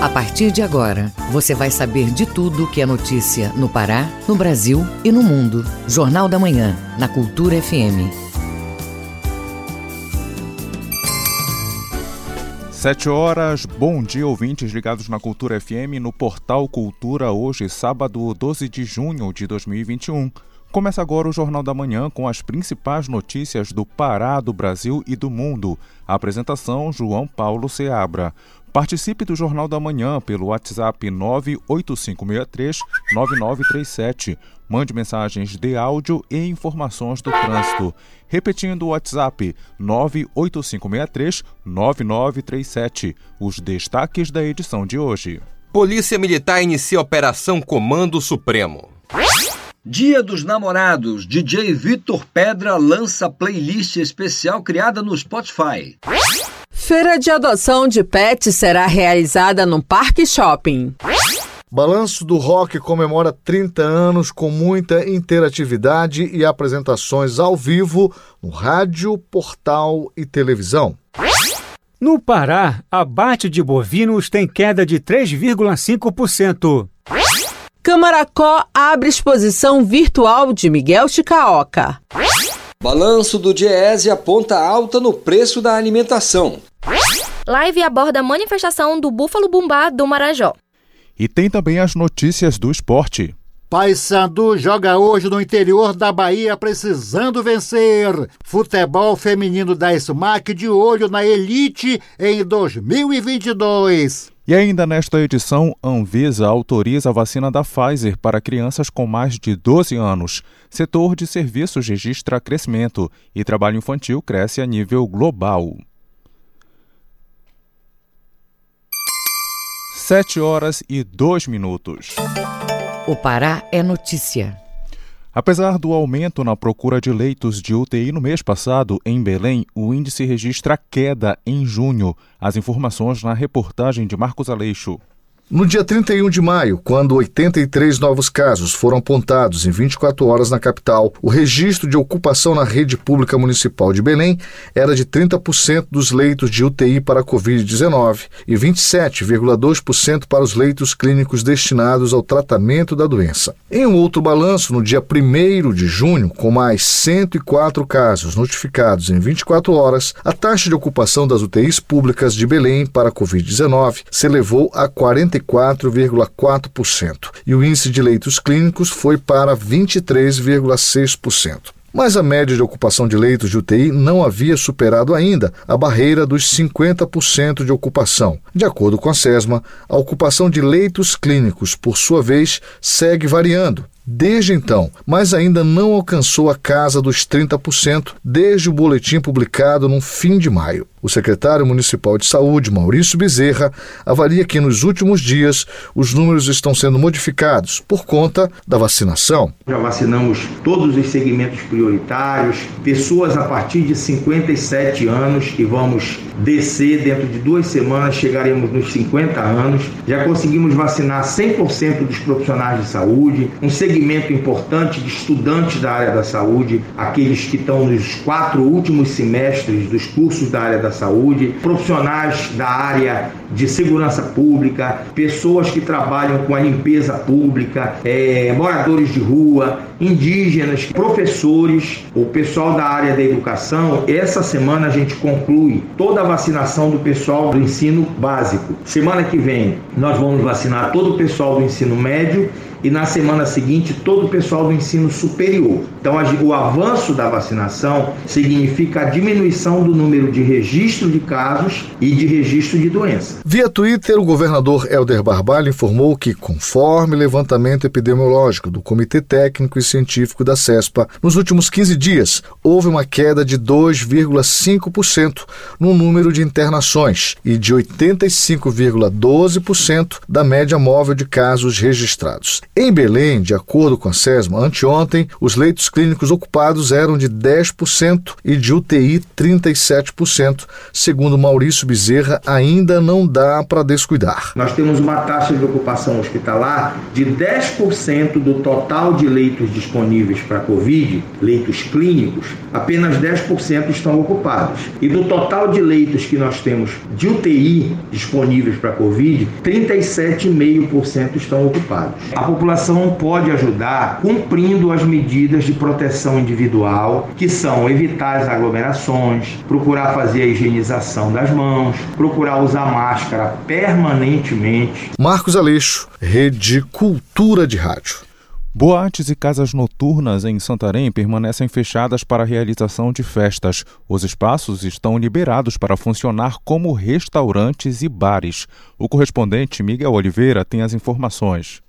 A partir de agora, você vai saber de tudo que é notícia no Pará, no Brasil e no mundo. Jornal da Manhã, na Cultura FM. Sete horas, bom dia ouvintes ligados na Cultura FM no portal Cultura hoje, sábado 12 de junho de 2021. Começa agora o Jornal da Manhã com as principais notícias do Pará, do Brasil e do mundo. A apresentação João Paulo Seabra. Participe do Jornal da Manhã pelo WhatsApp 98563-9937. Mande mensagens de áudio e informações do trânsito. Repetindo o WhatsApp 98563-9937. Os destaques da edição de hoje. Polícia Militar inicia Operação Comando Supremo. Dia dos Namorados, DJ Vitor Pedra lança playlist especial criada no Spotify. Feira de adoção de pets será realizada no Parque Shopping. Balanço do Rock comemora 30 anos com muita interatividade e apresentações ao vivo no rádio, portal e televisão. No Pará, abate de bovinos tem queda de 3,5%. Camaracó abre exposição virtual de Miguel Chicaoca. Balanço do Diese aponta alta no preço da alimentação. Live aborda a manifestação do Búfalo Bumbá do Marajó. E tem também as notícias do esporte. Paysandu joga hoje no interior da Bahia precisando vencer. Futebol feminino da SMAC de olho na elite em 2022. E ainda nesta edição, Anvisa autoriza a vacina da Pfizer para crianças com mais de 12 anos. Setor de serviços registra crescimento e trabalho infantil cresce a nível global. 7 horas e 2 minutos. O Pará é notícia. Apesar do aumento na procura de leitos de UTI no mês passado, em Belém, o índice registra queda em junho. As informações na reportagem de Marcos Aleixo. No dia 31 de maio, quando 83 novos casos foram apontados em 24 horas na capital, o registro de ocupação na rede pública municipal de Belém era de 30% dos leitos de UTI para a Covid-19 e 27,2% para os leitos clínicos destinados ao tratamento da doença. Em um outro balanço, no dia 1 de junho, com mais 104 casos notificados em 24 horas, a taxa de ocupação das UTIs públicas de Belém para a Covid-19 se elevou a 40 44,4% e o índice de leitos clínicos foi para 23,6%. Mas a média de ocupação de leitos de UTI não havia superado ainda a barreira dos 50% de ocupação. De acordo com a SESMA, a ocupação de leitos clínicos, por sua vez, segue variando, desde então, mas ainda não alcançou a casa dos 30% desde o boletim publicado no fim de maio. O secretário municipal de saúde, Maurício Bezerra, avalia que nos últimos dias os números estão sendo modificados por conta da vacinação. Já vacinamos todos os segmentos prioritários, pessoas a partir de 57 anos e vamos descer dentro de duas semanas, chegaremos nos 50 anos. Já conseguimos vacinar 100% dos profissionais de saúde, um segmento importante de estudantes da área da saúde, aqueles que estão nos quatro últimos semestres dos cursos da área da da saúde, profissionais da área de segurança pública, pessoas que trabalham com a limpeza pública, é, moradores de rua, indígenas, professores, o pessoal da área da educação. Essa semana a gente conclui toda a vacinação do pessoal do ensino básico. Semana que vem nós vamos vacinar todo o pessoal do ensino médio e na semana seguinte todo o pessoal do ensino superior. Então, o avanço da vacinação significa a diminuição do número de registro de casos e de registro de doença. Via Twitter, o governador Helder Barbalho informou que, conforme levantamento epidemiológico do Comitê Técnico e Científico da CESPA, nos últimos 15 dias houve uma queda de 2,5% no número de internações e de 85,12% da média móvel de casos registrados. Em Belém, de acordo com a SESMA, anteontem, os leitos clínicos ocupados eram de 10% e de UTI 37%. Segundo Maurício Bezerra, ainda não dá para descuidar. Nós temos uma taxa de ocupação hospitalar de 10% do total de leitos disponíveis para Covid, leitos clínicos, apenas 10% estão ocupados. E do total de leitos que nós temos de UTI disponíveis para Covid, 37,5% estão ocupados. A população pode ajudar cumprindo as medidas de proteção individual, que são evitar as aglomerações, procurar fazer a higienização das mãos, procurar usar máscara permanentemente. Marcos Aleixo, Rede Cultura de Rádio. Boates e casas noturnas em Santarém permanecem fechadas para a realização de festas. Os espaços estão liberados para funcionar como restaurantes e bares. O correspondente Miguel Oliveira tem as informações.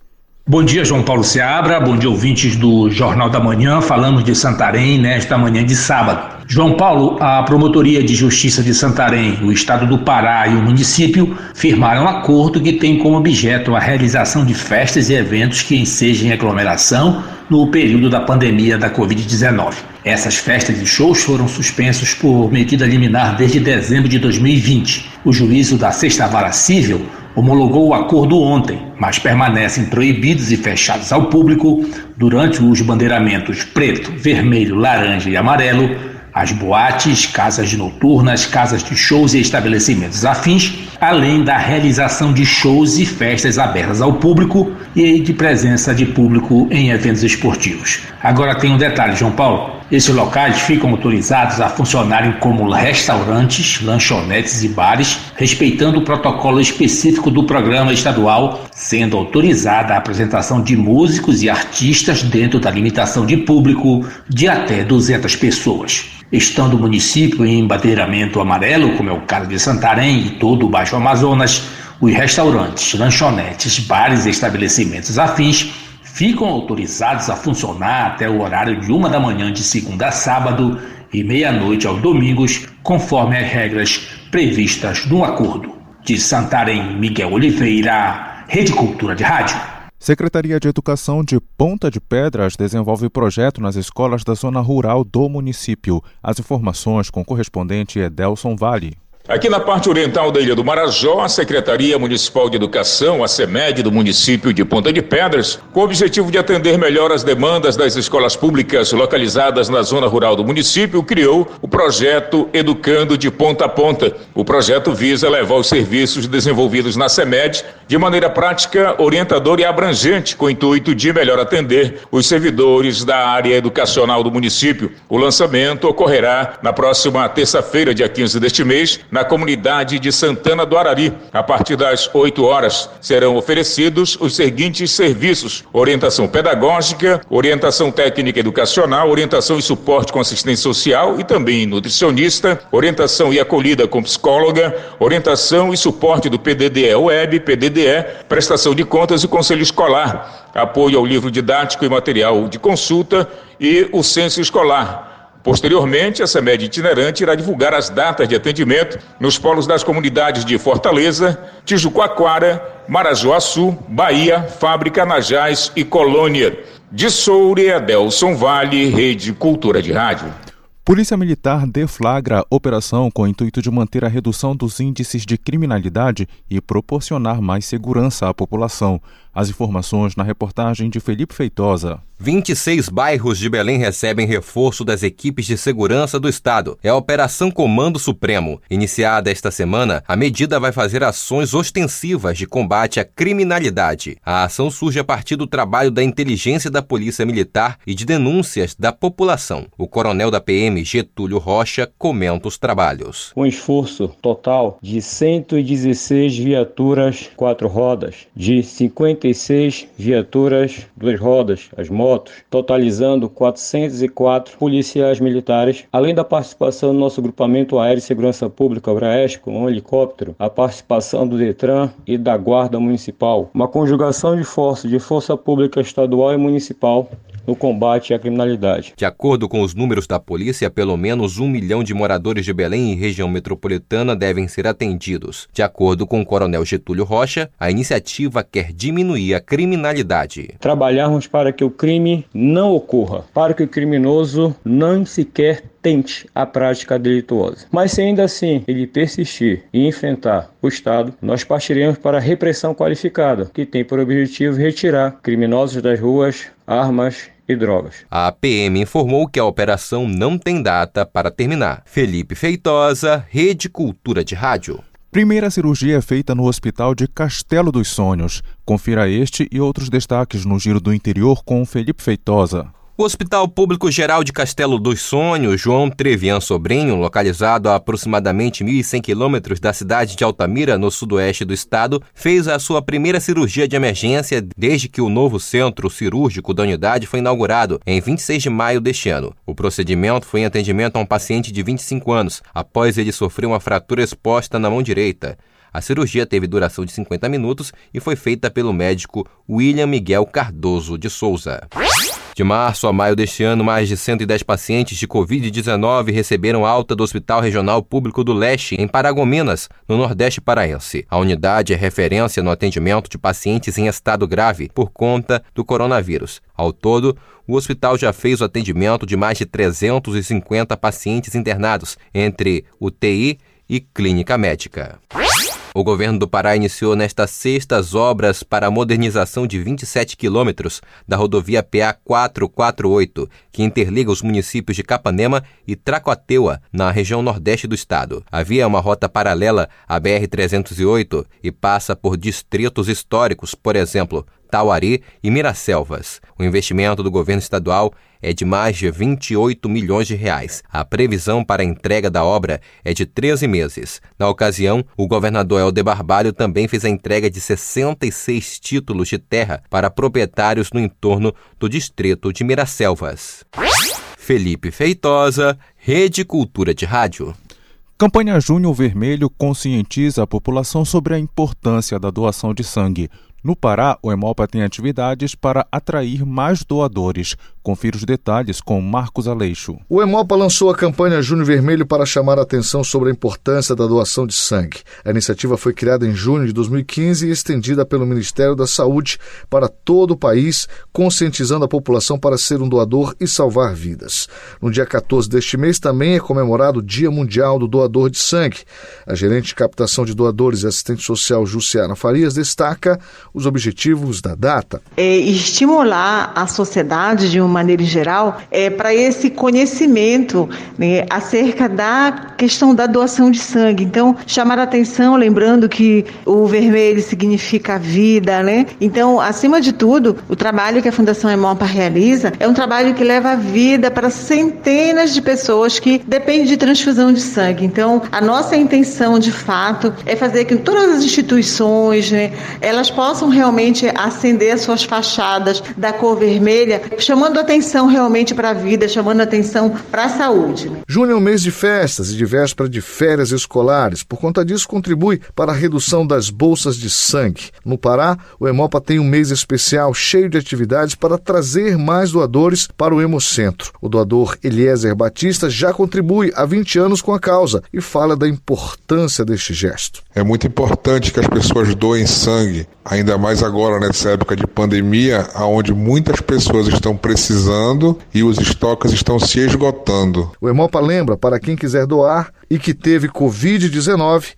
Bom dia, João Paulo Seabra. Bom dia, ouvintes do Jornal da Manhã. Falamos de Santarém nesta manhã de sábado. João Paulo, a Promotoria de Justiça de Santarém, o Estado do Pará e o município firmaram um acordo que tem como objeto a realização de festas e eventos que ensejem aglomeração no período da pandemia da Covid-19. Essas festas e shows foram suspensos por medida liminar desde dezembro de 2020. O juízo da Sexta Vara Civil homologou o acordo ontem, mas permanecem proibidos e fechados ao público durante os bandeiramentos preto, vermelho, laranja e amarelo as boates, casas noturnas, casas de shows e estabelecimentos afins, além da realização de shows e festas abertas ao público e de presença de público em eventos esportivos. Agora tem um detalhe, João Paulo. Esses locais ficam autorizados a funcionarem como restaurantes, lanchonetes e bares, respeitando o protocolo específico do programa estadual, sendo autorizada a apresentação de músicos e artistas dentro da limitação de público de até 200 pessoas. Estando o município em embadeiramento amarelo, como é o caso de Santarém e todo o Baixo Amazonas, os restaurantes, lanchonetes, bares e estabelecimentos afins ficam autorizados a funcionar até o horário de uma da manhã de segunda a sábado e meia-noite aos domingos, conforme as regras previstas no acordo. De Santarém, Miguel Oliveira, Rede Cultura de Rádio. Secretaria de Educação de Ponta de Pedras desenvolve projeto nas escolas da zona rural do município. As informações com correspondente Edelson Vale. Aqui na parte oriental da Ilha do Marajó, a Secretaria Municipal de Educação, a SEMED do município de Ponta de Pedras, com o objetivo de atender melhor as demandas das escolas públicas localizadas na zona rural do município, criou o projeto Educando de Ponta a Ponta. O projeto visa levar os serviços desenvolvidos na SEMED de maneira prática, orientadora e abrangente, com o intuito de melhor atender os servidores da área educacional do município. O lançamento ocorrerá na próxima terça-feira, dia 15 deste mês, na na comunidade de Santana do Arari. A partir das 8 horas serão oferecidos os seguintes serviços: orientação pedagógica, orientação técnica educacional, orientação e suporte com assistência social e também nutricionista, orientação e acolhida com psicóloga, orientação e suporte do PDDE Web, PDDE, prestação de contas e conselho escolar, apoio ao livro didático e material de consulta e o censo escolar Posteriormente, a SEMED itinerante irá divulgar as datas de atendimento nos polos das comunidades de Fortaleza, Tijuquaquara, Marajoaçu, Bahia, Fábrica, Najás e Colônia. De Soure, Adelson Vale, Rede Cultura de Rádio. Polícia Militar deflagra operação com o intuito de manter a redução dos índices de criminalidade e proporcionar mais segurança à população. As informações na reportagem de Felipe Feitosa. 26 bairros de Belém recebem reforço das equipes de segurança do Estado. É a Operação Comando Supremo. Iniciada esta semana, a medida vai fazer ações ostensivas de combate à criminalidade. A ação surge a partir do trabalho da inteligência da Polícia Militar e de denúncias da população. O coronel da PM, Getúlio Rocha, comenta os trabalhos. Um esforço total de 116 viaturas quatro rodas, de 56 viaturas duas rodas, as motos totalizando 404 policiais militares, além da participação do nosso grupamento aéreo e segurança pública, o com um helicóptero, a participação do Detran e da Guarda Municipal, uma conjugação de forças de força pública estadual e municipal no combate à criminalidade. De acordo com os números da polícia, pelo menos um milhão de moradores de Belém e região metropolitana devem ser atendidos. De acordo com o coronel Getúlio Rocha, a iniciativa quer diminuir a criminalidade. Trabalharmos para que o crime não ocorra, para que o criminoso não sequer tente a prática delituosa. Mas se ainda assim ele persistir e enfrentar o Estado, nós partiremos para a repressão qualificada, que tem por objetivo retirar criminosos das ruas, armas e drogas. A PM informou que a operação não tem data para terminar. Felipe Feitosa, Rede Cultura de Rádio. Primeira cirurgia é feita no Hospital de Castelo dos Sonhos. Confira este e outros destaques no Giro do Interior com Felipe Feitosa. O Hospital Público Geral de Castelo dos Sonhos, João Trevian Sobrinho, localizado a aproximadamente 1.100 quilômetros da cidade de Altamira, no sudoeste do estado, fez a sua primeira cirurgia de emergência desde que o novo centro cirúrgico da unidade foi inaugurado em 26 de maio deste ano. O procedimento foi em atendimento a um paciente de 25 anos, após ele sofrer uma fratura exposta na mão direita. A cirurgia teve duração de 50 minutos e foi feita pelo médico William Miguel Cardoso de Souza. De março a maio deste ano, mais de 110 pacientes de Covid-19 receberam alta do Hospital Regional Público do Leste, em Paragominas, no Nordeste Paraense. A unidade é referência no atendimento de pacientes em estado grave por conta do coronavírus. Ao todo, o hospital já fez o atendimento de mais de 350 pacientes internados, entre UTI e clínica médica. O governo do Pará iniciou nesta sexta as obras para a modernização de 27 quilômetros da rodovia PA 448, que interliga os municípios de Capanema e Tracoateua, na região nordeste do estado. Havia uma rota paralela à BR-308 e passa por distritos históricos, por exemplo, Tauari e Miraselvas. O investimento do governo estadual é de mais de 28 milhões de reais. A previsão para a entrega da obra é de 13 meses. Na ocasião, o governador Helder Barbalho também fez a entrega de 66 títulos de terra para proprietários no entorno do distrito de Miraselvas. Felipe Feitosa, Rede Cultura de Rádio. Campanha Junho Vermelho conscientiza a população sobre a importância da doação de sangue. No Pará, o Hemopa tem atividades para atrair mais doadores. Confira os detalhes com Marcos Aleixo. O Hemopa lançou a campanha Junho Vermelho para chamar a atenção sobre a importância da doação de sangue. A iniciativa foi criada em junho de 2015 e estendida pelo Ministério da Saúde para todo o país, conscientizando a população para ser um doador e salvar vidas. No dia 14 deste mês também é comemorado o Dia Mundial do Doador de Sangue. A gerente de captação de doadores e assistente social Jussiana Farias destaca os objetivos da data. É estimular a sociedade de uma maneira geral é para esse conhecimento né, acerca da questão da doação de sangue. Então, chamar a atenção, lembrando que o vermelho significa vida, né? Então, acima de tudo, o trabalho que a Fundação Hemopa realiza é um trabalho que leva a vida para centenas de pessoas que dependem de transfusão de sangue. Então, a nossa intenção, de fato, é fazer que todas as instituições, né, elas possam realmente acender suas fachadas da cor vermelha, chamando atenção realmente para a vida, chamando atenção para a saúde. Junho é um mês de festas e de véspera de férias escolares. Por conta disso, contribui para a redução das bolsas de sangue. No Pará, o Hemopa tem um mês especial cheio de atividades para trazer mais doadores para o Hemocentro. O doador Eliezer Batista já contribui há 20 anos com a causa e fala da importância deste gesto. É muito importante que as pessoas doem sangue, ainda mais agora nessa época de pandemia, onde muitas pessoas estão precisando e os estoques estão se esgotando. O Hemopa lembra para quem quiser doar e que teve Covid-19,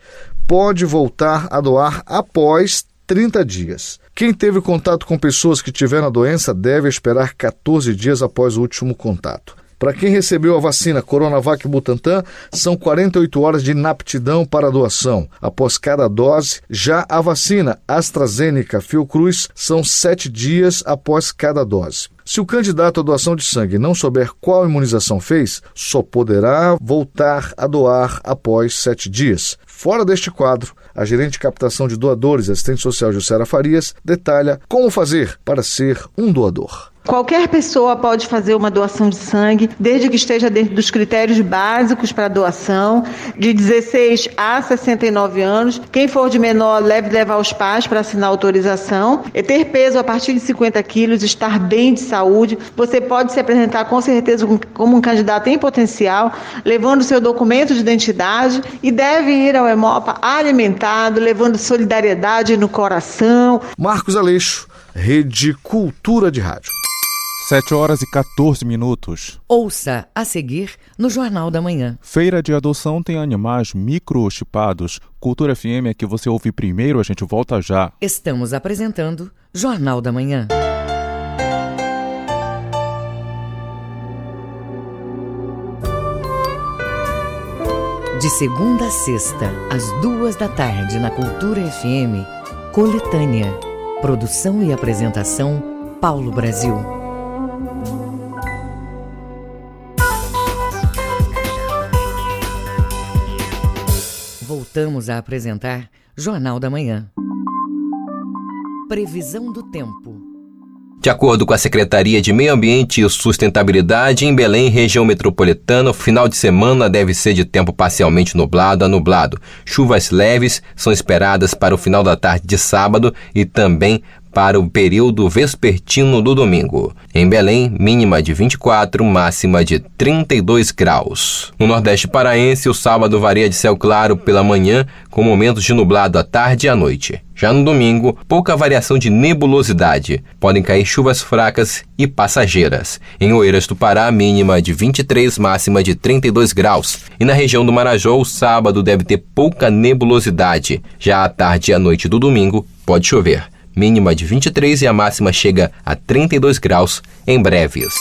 pode voltar a doar após 30 dias. Quem teve contato com pessoas que tiveram a doença deve esperar 14 dias após o último contato. Para quem recebeu a vacina Coronavac Butantan, são 48 horas de inaptidão para doação. Após cada dose, já a vacina AstraZeneca Fiocruz são sete dias após cada dose. Se o candidato à doação de sangue não souber qual imunização fez, só poderá voltar a doar após sete dias. Fora deste quadro, a gerente de captação de doadores, assistente social Jussara Farias, detalha como fazer para ser um doador. Qualquer pessoa pode fazer uma doação de sangue, desde que esteja dentro dos critérios básicos para doação, de 16 a 69 anos. Quem for de menor deve levar os pais para assinar autorização. E ter peso a partir de 50 quilos, estar bem de saúde. Você pode se apresentar com certeza como um candidato em potencial, levando seu documento de identidade e deve ir ao Hemopa alimentado, levando solidariedade no coração. Marcos Aleixo, Rede Cultura de Rádio. 7 horas e 14 minutos. Ouça a seguir no Jornal da Manhã. Feira de adoção tem animais microchipados. Cultura FM é que você ouve primeiro, a gente volta já. Estamos apresentando Jornal da Manhã. De segunda a sexta, às duas da tarde, na Cultura FM, Coletânea. Produção e apresentação, Paulo Brasil. Voltamos a apresentar Jornal da Manhã. Previsão do tempo. De acordo com a Secretaria de Meio Ambiente e Sustentabilidade, em Belém, região metropolitana, o final de semana deve ser de tempo parcialmente nublado a nublado. Chuvas leves são esperadas para o final da tarde de sábado e também para o período vespertino do domingo. Em Belém, mínima de 24, máxima de 32 graus. No Nordeste Paraense, o sábado varia de céu claro pela manhã, com momentos de nublado à tarde e à noite. Já no domingo, pouca variação de nebulosidade. Podem cair chuvas fracas e passageiras. Em Oeiras do Pará, mínima de 23, máxima de 32 graus. E na região do Marajó, o sábado deve ter pouca nebulosidade. Já à tarde e à noite do domingo, pode chover mínima de 23 e a máxima chega a 32 graus em breves.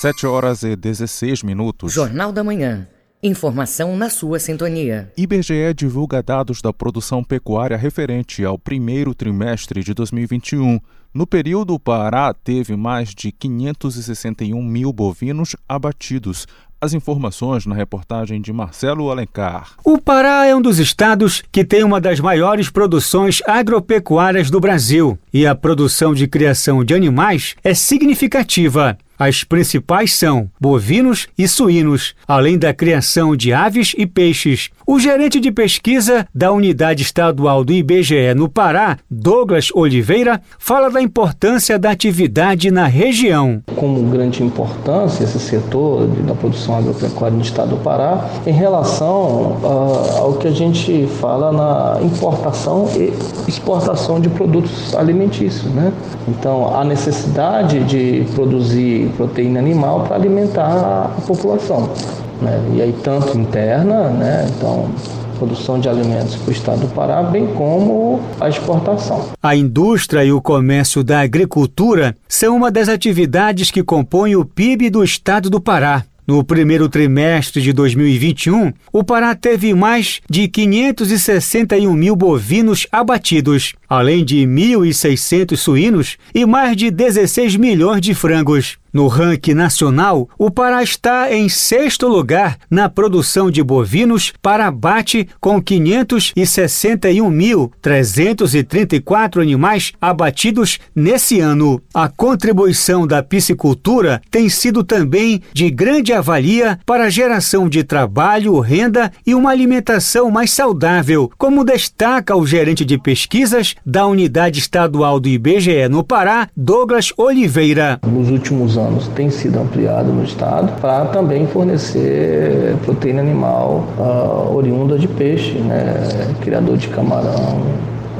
7 horas e 16 minutos. Jornal da Manhã. Informação na sua sintonia. IBGE divulga dados da produção pecuária referente ao primeiro trimestre de 2021. No período, o Pará teve mais de 561 mil bovinos abatidos, as informações na reportagem de Marcelo Alencar. O Pará é um dos estados que tem uma das maiores produções agropecuárias do Brasil e a produção de criação de animais é significativa. As principais são bovinos e suínos, além da criação de aves e peixes. O gerente de pesquisa da Unidade Estadual do IBGE no Pará, Douglas Oliveira, fala da importância da atividade na região. Como grande importância esse setor da produção agropecuária no estado do Pará, em relação uh, ao que a gente fala na importação e exportação de produtos alimentícios. Né? Então, a necessidade de produzir proteína animal para alimentar a população. Né? E aí tanto interna, né? então produção de alimentos para o estado do Pará, bem como a exportação. A indústria e o comércio da agricultura são uma das atividades que compõem o PIB do estado do Pará. No primeiro trimestre de 2021, o Pará teve mais de 561 mil bovinos abatidos, além de 1.600 suínos e mais de 16 milhões de frangos. No ranking nacional, o Pará está em sexto lugar na produção de bovinos para abate, com 561.334 animais abatidos nesse ano. A contribuição da piscicultura tem sido também de grande avalia para a geração de trabalho, renda e uma alimentação mais saudável, como destaca o gerente de pesquisas da Unidade Estadual do IBGE no Pará, Douglas Oliveira. Nos últimos anos tem sido ampliado no estado para também fornecer proteína animal uh, oriunda de peixe, né, criador de camarão,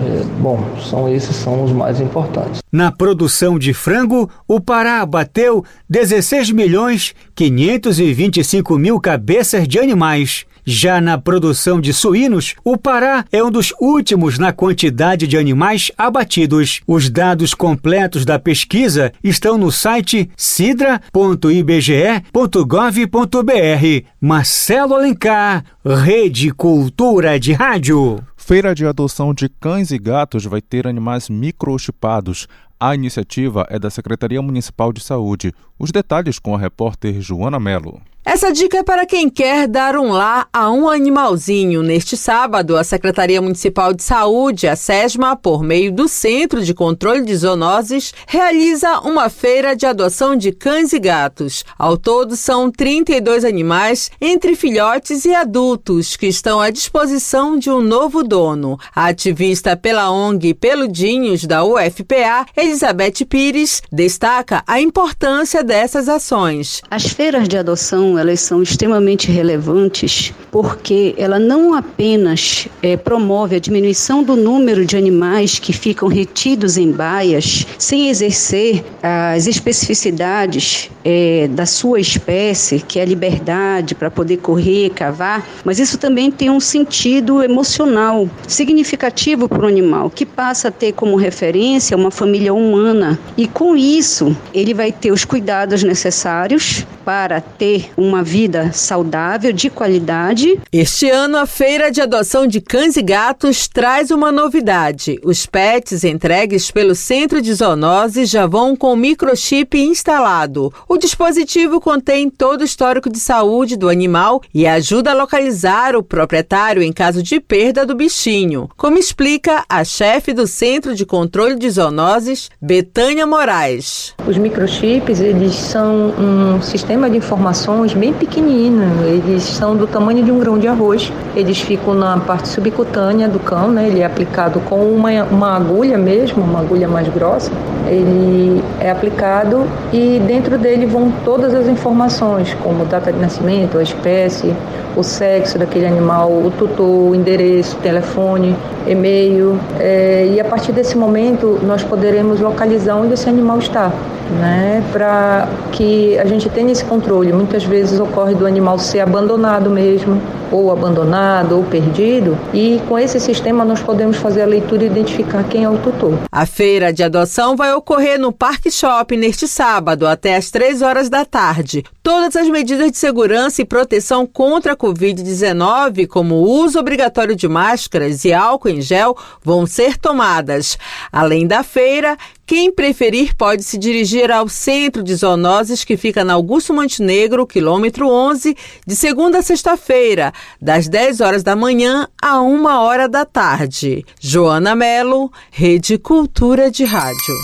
é, bom, são esses são os mais importantes. Na produção de frango, o Pará bateu 16 milhões 525 mil cabeças de animais. Já na produção de suínos, o Pará é um dos últimos na quantidade de animais abatidos. Os dados completos da pesquisa estão no site sidra.ibge.gov.br. Marcelo Alencar, Rede Cultura de Rádio. Feira de adoção de cães e gatos vai ter animais microchipados. A iniciativa é da Secretaria Municipal de Saúde. Os detalhes com a repórter Joana Melo. Essa dica é para quem quer dar um lar a um animalzinho. Neste sábado, a Secretaria Municipal de Saúde, a SESMA, por meio do Centro de Controle de Zoonoses, realiza uma feira de adoção de cães e gatos. Ao todo, são 32 animais, entre filhotes e adultos, que estão à disposição de um novo dono. A ativista pela ONG Peludinhos da UFPA, Elizabeth Pires, destaca a importância dessas ações. As feiras de adoção elas são extremamente relevantes porque ela não apenas é, promove a diminuição do número de animais que ficam retidos em baias sem exercer as especificidades é, da sua espécie, que é a liberdade para poder correr, cavar, mas isso também tem um sentido emocional significativo para o animal, que passa a ter como referência uma família humana e com isso ele vai ter os cuidados necessários para ter uma vida saudável, de qualidade. Este ano, a Feira de Adoção de Cães e Gatos traz uma novidade. Os pets entregues pelo Centro de Zoonose já vão com microchip instalado. O dispositivo contém todo o histórico de saúde do animal e ajuda a localizar o proprietário em caso de perda do bichinho, como explica a chefe do Centro de Controle de Zoonoses, Betânia Moraes. Os microchips, eles são um sistema de informações bem pequenino, eles são do tamanho de um grão de arroz. Eles ficam na parte subcutânea do cão, né? Ele é aplicado com uma, uma agulha mesmo, uma agulha mais grossa. Ele é aplicado e dentro dele vão todas as informações, como data de nascimento, a espécie, o sexo daquele animal, o tutor, o endereço, telefone, e-mail. É, e a partir desse momento nós poderemos localizar onde esse animal está né, para que a gente tenha esse controle. Muitas vezes ocorre do animal ser abandonado mesmo, ou abandonado ou perdido, e com esse sistema nós podemos fazer a leitura e identificar quem é o tutor. A feira de adoção vai ocorrer no Parque Shopping neste sábado, até às 3 horas da tarde. Todas as medidas de segurança e proteção contra a Covid-19, como o uso obrigatório de máscaras e álcool em gel, vão ser tomadas. Além da feira, quem preferir pode se dirigir ao Centro de Zoonoses, que fica na Augusto Montenegro, quilômetro 11, de segunda a sexta-feira, das 10 horas da manhã a 1 hora da tarde. Joana Melo, Rede Cultura de Rádio.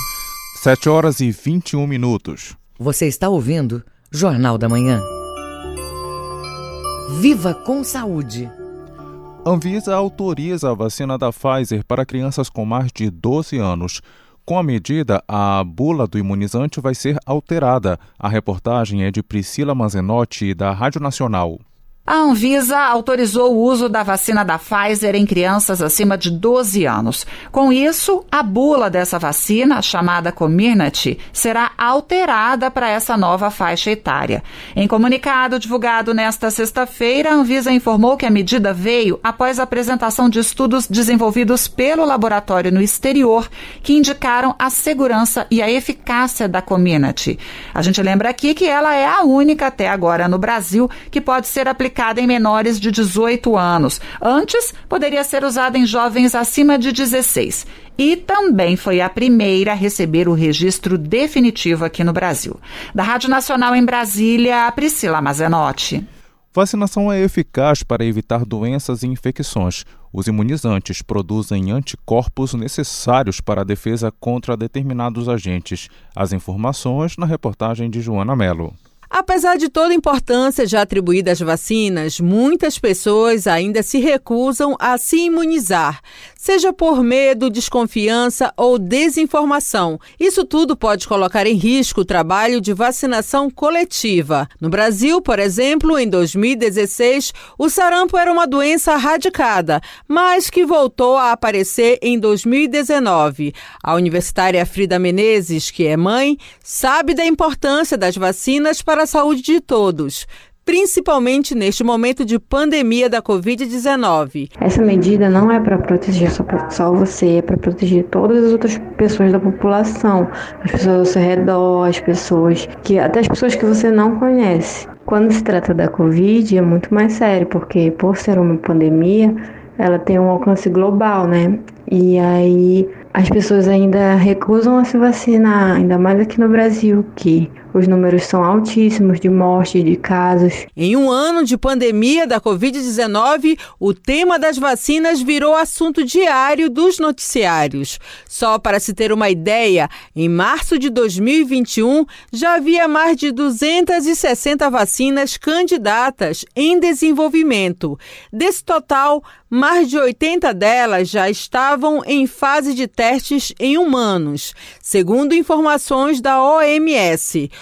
7 horas e 21 minutos. Você está ouvindo Jornal da Manhã. Viva com saúde. Anvisa autoriza a vacina da Pfizer para crianças com mais de 12 anos. Com a medida, a bula do imunizante vai ser alterada. A reportagem é de Priscila Manzenotti, da Rádio Nacional. A Anvisa autorizou o uso da vacina da Pfizer em crianças acima de 12 anos. Com isso, a bula dessa vacina, chamada Comirnaty, será alterada para essa nova faixa etária. Em comunicado divulgado nesta sexta-feira, a Anvisa informou que a medida veio após a apresentação de estudos desenvolvidos pelo laboratório no exterior que indicaram a segurança e a eficácia da Comirnaty. A gente lembra aqui que ela é a única até agora no Brasil que pode ser aplicada aplicada em menores de 18 anos. Antes, poderia ser usada em jovens acima de 16 e também foi a primeira a receber o registro definitivo aqui no Brasil. Da Rádio Nacional em Brasília, Priscila Mazenotti. Vacinação é eficaz para evitar doenças e infecções. Os imunizantes produzem anticorpos necessários para a defesa contra determinados agentes. As informações na reportagem de Joana Mello. Apesar de toda a importância já atribuída às vacinas, muitas pessoas ainda se recusam a se imunizar, seja por medo, desconfiança ou desinformação. Isso tudo pode colocar em risco o trabalho de vacinação coletiva. No Brasil, por exemplo, em 2016, o sarampo era uma doença erradicada, mas que voltou a aparecer em 2019. A universitária Frida Menezes, que é mãe, sabe da importância das vacinas para saúde de todos principalmente neste momento de pandemia da Covid-19. Essa medida não é para proteger só, só você, é para proteger todas as outras pessoas da população, as pessoas ao seu redor, as pessoas que até as pessoas que você não conhece. Quando se trata da Covid é muito mais sério, porque por ser uma pandemia, ela tem um alcance global, né? E aí as pessoas ainda recusam a se vacinar, ainda mais aqui no Brasil, que os números são altíssimos de mortes, de casos. Em um ano de pandemia da Covid-19, o tema das vacinas virou assunto diário dos noticiários. Só para se ter uma ideia, em março de 2021 já havia mais de 260 vacinas candidatas em desenvolvimento. Desse total, mais de 80 delas já estavam em fase de testes em humanos, segundo informações da OMS,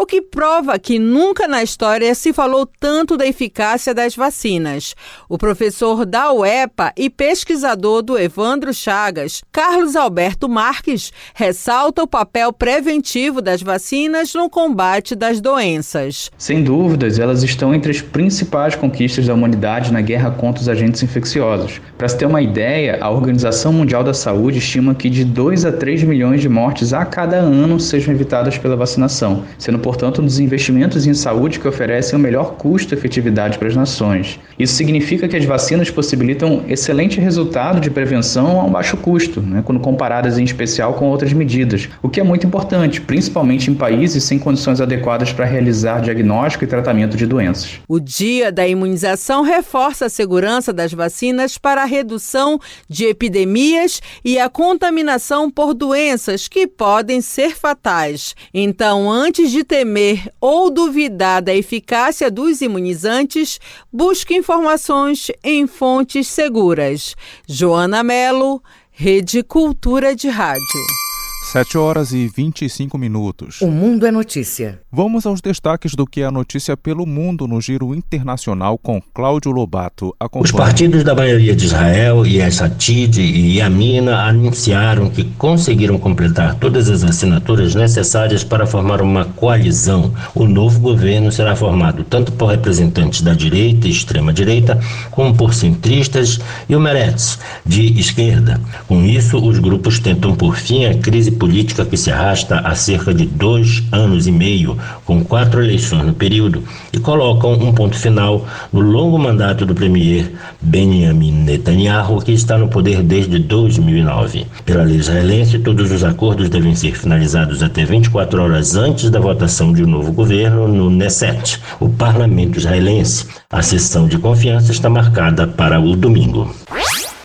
o que prova que nunca na história se falou tanto da eficácia das vacinas. O professor da UEPA e pesquisador do Evandro Chagas, Carlos Alberto Marques, ressalta o papel preventivo das vacinas no combate das doenças. Sem dúvidas, elas estão entre as principais conquistas da humanidade na guerra contra os agentes infecciosos para se ter uma ideia, a Organização Mundial da Saúde estima que de 2 a 3 milhões de mortes a cada ano sejam evitadas pela vacinação, sendo, portanto, dos investimentos em saúde que oferecem o melhor custo-efetividade para as nações. Isso significa que as vacinas possibilitam excelente resultado de prevenção a um baixo custo, né, quando comparadas em especial com outras medidas, o que é muito importante, principalmente em países sem condições adequadas para realizar diagnóstico e tratamento de doenças. O Dia da Imunização reforça a segurança das vacinas para a redução de epidemias e a contaminação por doenças que podem ser fatais. Então, antes de temer ou duvidar da eficácia dos imunizantes, busque informações em fontes seguras. Joana Melo, Rede Cultura de Rádio. 7 horas e 25 minutos. O Mundo é Notícia. Vamos aos destaques do que é a notícia pelo mundo no Giro Internacional com Cláudio Lobato. Acompanhe. Os partidos da maioria de Israel, Yeshatid e Yamina, anunciaram que conseguiram completar todas as assinaturas necessárias para formar uma coalizão. O novo governo será formado tanto por representantes da direita e extrema-direita, como por centristas e o Meretz, de esquerda. Com isso, os grupos tentam por fim a crise política que se arrasta há cerca de dois anos e meio, com quatro eleições no período, e colocam um ponto final no longo mandato do premier Benjamin Netanyahu, que está no poder desde 2009. Pela lei israelense, todos os acordos devem ser finalizados até 24 horas antes da votação de um novo governo no Knesset, o parlamento israelense. A sessão de confiança está marcada para o domingo.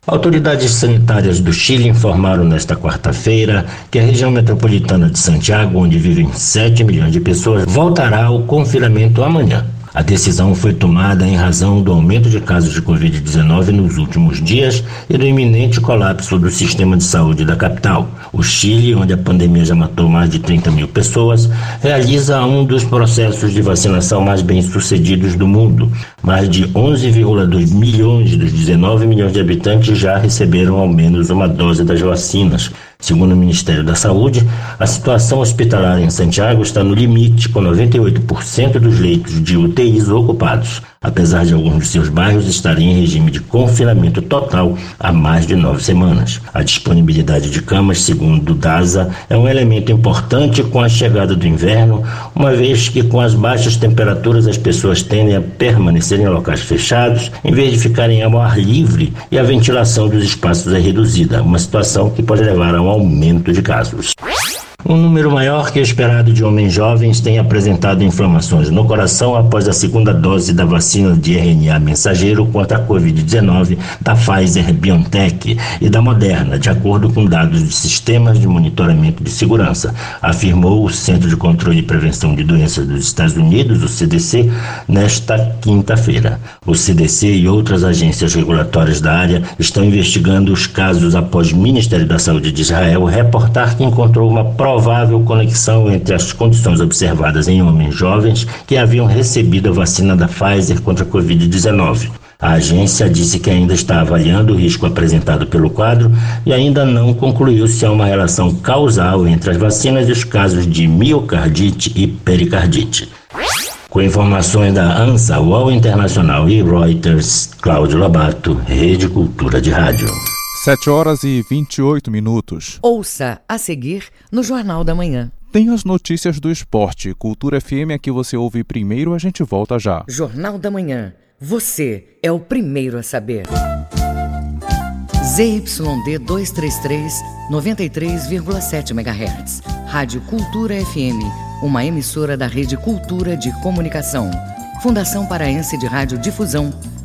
Autoridades sanitárias do Chile informaram nesta quarta-feira que a região metropolitana de Santiago, onde vivem 7 milhões de pessoas, voltará ao confinamento amanhã. A decisão foi tomada em razão do aumento de casos de Covid-19 nos últimos dias e do iminente colapso do sistema de saúde da capital. O Chile, onde a pandemia já matou mais de 30 mil pessoas, realiza um dos processos de vacinação mais bem sucedidos do mundo. Mais de 11,2 milhões dos 19 milhões de habitantes já receberam ao menos uma dose das vacinas. Segundo o Ministério da Saúde, a situação hospitalar em Santiago está no limite, com 98% dos leitos de UTIs ocupados apesar de alguns de seus bairros estarem em regime de confinamento total há mais de nove semanas. A disponibilidade de camas, segundo o DASA, é um elemento importante com a chegada do inverno, uma vez que com as baixas temperaturas as pessoas tendem a permanecer em locais fechados, em vez de ficarem ao ar livre e a ventilação dos espaços é reduzida, uma situação que pode levar a um aumento de casos. Um número maior que esperado de homens jovens tem apresentado inflamações no coração após a segunda dose da vacina de RNA mensageiro contra a Covid-19 da Pfizer BioNTech e da Moderna, de acordo com dados de sistemas de monitoramento de segurança, afirmou o Centro de Controle e Prevenção de Doenças dos Estados Unidos, o CDC, nesta quinta-feira. O CDC e outras agências regulatórias da área estão investigando os casos após o Ministério da Saúde de Israel reportar que encontrou uma prova provável conexão entre as condições observadas em homens jovens que haviam recebido a vacina da Pfizer contra a Covid-19. A agência disse que ainda está avaliando o risco apresentado pelo quadro e ainda não concluiu se há uma relação causal entre as vacinas e os casos de miocardite e pericardite. Com informações da ANSA, UOL Internacional e Reuters, Cláudio Lobato, Rede Cultura de Rádio. 7 horas e 28 minutos. Ouça a seguir no Jornal da Manhã. Tem as notícias do esporte. Cultura FM é que você ouve primeiro, a gente volta já. Jornal da Manhã. Você é o primeiro a saber. ZYD 233, 93,7 MHz. Rádio Cultura FM uma emissora da Rede Cultura de Comunicação. Fundação Paraense de Rádio Difusão,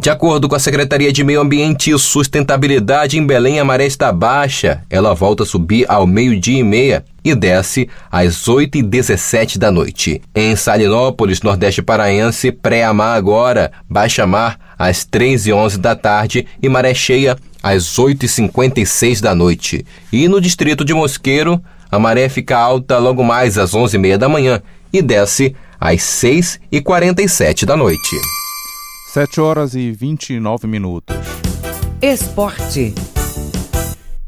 De acordo com a Secretaria de Meio Ambiente e Sustentabilidade em Belém, a maré está baixa. Ela volta a subir ao meio-dia e meia e desce às 8 e 17 da noite. Em Salinópolis, Nordeste Paraense, pré-amar agora, baixa mar às 3 e 11 da tarde e maré cheia às 8 e 56 da noite. E no distrito de Mosqueiro, a maré fica alta logo mais às 11 e meia da manhã e desce às 6 e 47 da noite. 7 horas e 29 minutos. Esporte.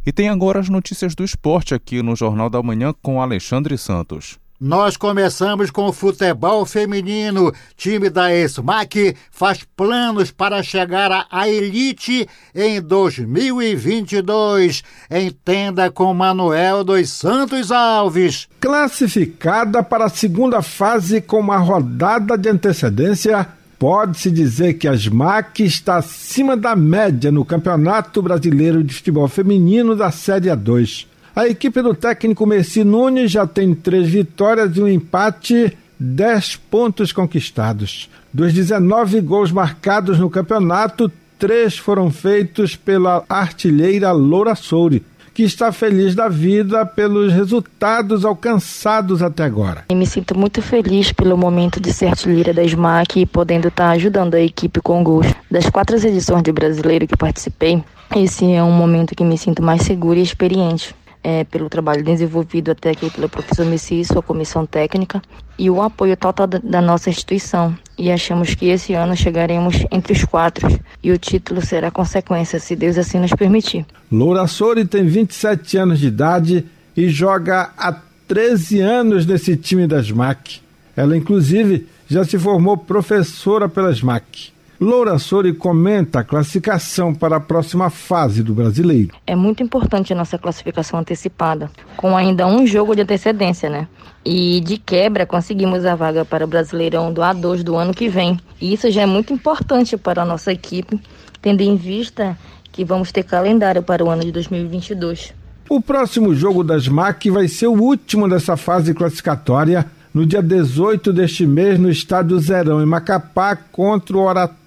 E tem agora as notícias do esporte aqui no Jornal da Manhã com Alexandre Santos. Nós começamos com o futebol feminino. Time da ESMAC faz planos para chegar à elite em 2022. Entenda com Manuel dos Santos Alves. Classificada para a segunda fase com uma rodada de antecedência, Pode-se dizer que a SMAC está acima da média no Campeonato Brasileiro de Futebol Feminino da Série A2. A equipe do técnico Messi Nunes já tem três vitórias e um empate, dez pontos conquistados. Dos 19 gols marcados no campeonato, três foram feitos pela artilheira Loura Soure, que está feliz da vida pelos resultados alcançados até agora. Eu me sinto muito feliz pelo momento de ser artilheira da SMAC e podendo estar ajudando a equipe com gols. Das quatro edições de brasileiro que participei, esse é um momento que me sinto mais segura e experiente é, pelo trabalho desenvolvido até aqui pelo professor Messi e sua comissão técnica e o apoio total da nossa instituição. E achamos que esse ano chegaremos entre os quatro e o título será consequência, se Deus assim nos permitir. Loura Sori tem 27 anos de idade e joga há 13 anos nesse time da SMAC. Ela, inclusive, já se formou professora pela SMAC. Loura Sori comenta a classificação para a próxima fase do brasileiro. É muito importante a nossa classificação antecipada, com ainda um jogo de antecedência, né? E de quebra conseguimos a vaga para o Brasileirão do A2 do ano que vem. E isso já é muito importante para a nossa equipe, tendo em vista que vamos ter calendário para o ano de 2022. O próximo jogo das MAC vai ser o último dessa fase classificatória no dia 18 deste mês no Estádio Zerão, em Macapá, contra o Oratório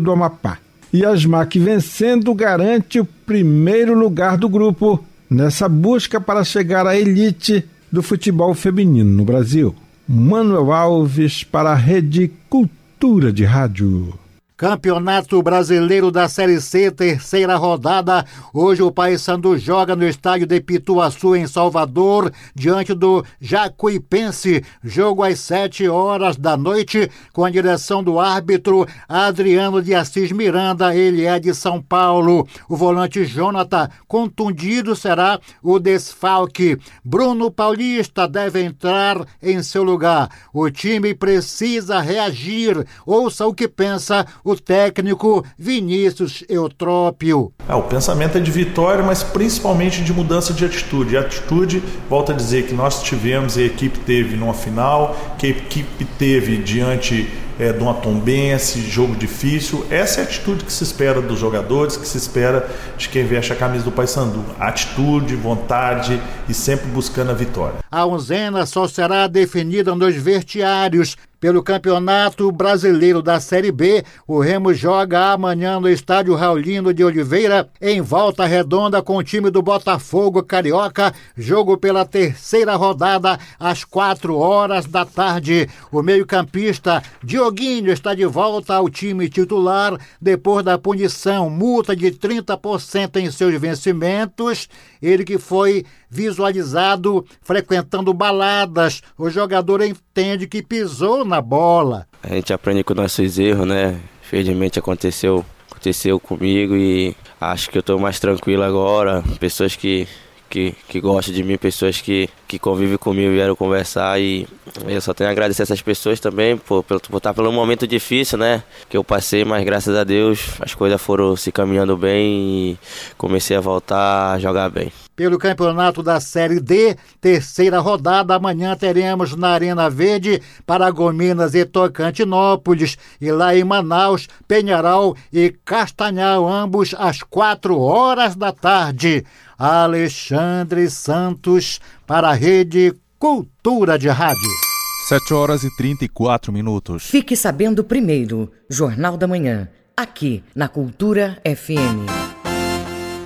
Do Amapá. E a SMAC vencendo garante o primeiro lugar do grupo nessa busca para chegar à elite do futebol feminino no Brasil. Manuel Alves para a Rede Cultura de Rádio. Campeonato Brasileiro da Série C, terceira rodada. Hoje o Paysandu joga no estádio de Pituaçu, em Salvador, diante do Jacuipense. Jogo às sete horas da noite, com a direção do árbitro Adriano de Assis Miranda. Ele é de São Paulo. O volante Jonathan, contundido, será o desfalque. Bruno Paulista deve entrar em seu lugar. O time precisa reagir. Ouça o que pensa o técnico Vinícius Eutrópio. Ah, o pensamento é de vitória, mas principalmente de mudança de atitude. A atitude, volta a dizer, que nós tivemos e a equipe teve numa final, que a equipe teve diante é, de uma tombense, jogo difícil. Essa é a atitude que se espera dos jogadores, que se espera de quem veste a camisa do Paysandu. Atitude, vontade e sempre buscando a vitória. A onzena só será definida nos vestiários pelo Campeonato Brasileiro da Série B, o Remo joga amanhã no estádio Raulino de Oliveira, em volta redonda com o time do Botafogo Carioca. Jogo pela terceira rodada, às quatro horas da tarde. O meio-campista Dioguinho está de volta ao time titular depois da punição, multa de 30% em seus vencimentos. Ele que foi visualizado frequentando baladas. O jogador entende que pisou na bola. A gente aprende com nossos erros, né? Felizmente aconteceu, aconteceu comigo e acho que eu estou mais tranquilo agora. Pessoas que que, que gostam de mim, pessoas que, que convivem comigo vieram conversar e eu só tenho a agradecer essas pessoas também por, por, por estar pelo momento difícil, né? Que eu passei, mas graças a Deus as coisas foram se caminhando bem e comecei a voltar a jogar bem. Pelo campeonato da Série D, terceira rodada. Amanhã teremos na Arena Verde Paragominas e Tocantinópolis, e lá em Manaus, Penharal e Castanhal, ambos às quatro horas da tarde. Alexandre Santos para a Rede Cultura de Rádio. 7 horas e 34 minutos. Fique sabendo primeiro, Jornal da Manhã, aqui na Cultura FM.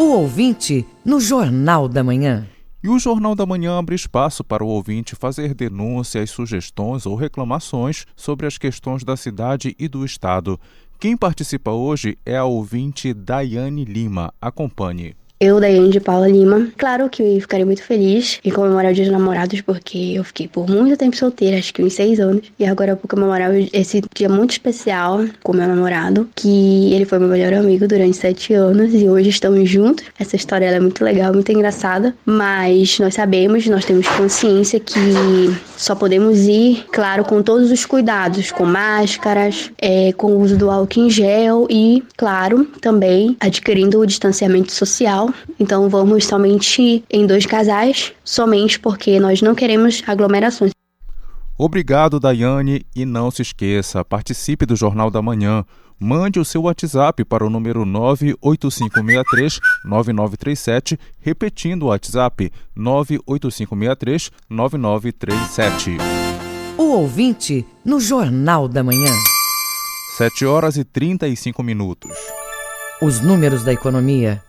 O ouvinte no Jornal da Manhã. E o Jornal da Manhã abre espaço para o ouvinte fazer denúncias, sugestões ou reclamações sobre as questões da cidade e do estado. Quem participa hoje é a ouvinte Daiane Lima. Acompanhe. Eu, Daiane de Paula Lima, claro que eu ficaria muito feliz em comemorar o Dia dos Namorados, porque eu fiquei por muito tempo solteira, acho que uns seis anos, e agora eu vou comemorar esse dia muito especial com meu namorado, que ele foi meu melhor amigo durante sete anos e hoje estamos juntos. Essa história é muito legal, muito engraçada, mas nós sabemos, nós temos consciência que só podemos ir, claro, com todos os cuidados, com máscaras, é, com o uso do álcool em gel e, claro, também adquirindo o distanciamento social então vamos somente em dois casais, somente porque nós não queremos aglomerações. Obrigado, Daiane, e não se esqueça, participe do Jornal da Manhã. Mande o seu WhatsApp para o número 98563-9937, repetindo o WhatsApp 98563-9937. O ouvinte no Jornal da Manhã. 7 horas e 35 minutos. Os números da economia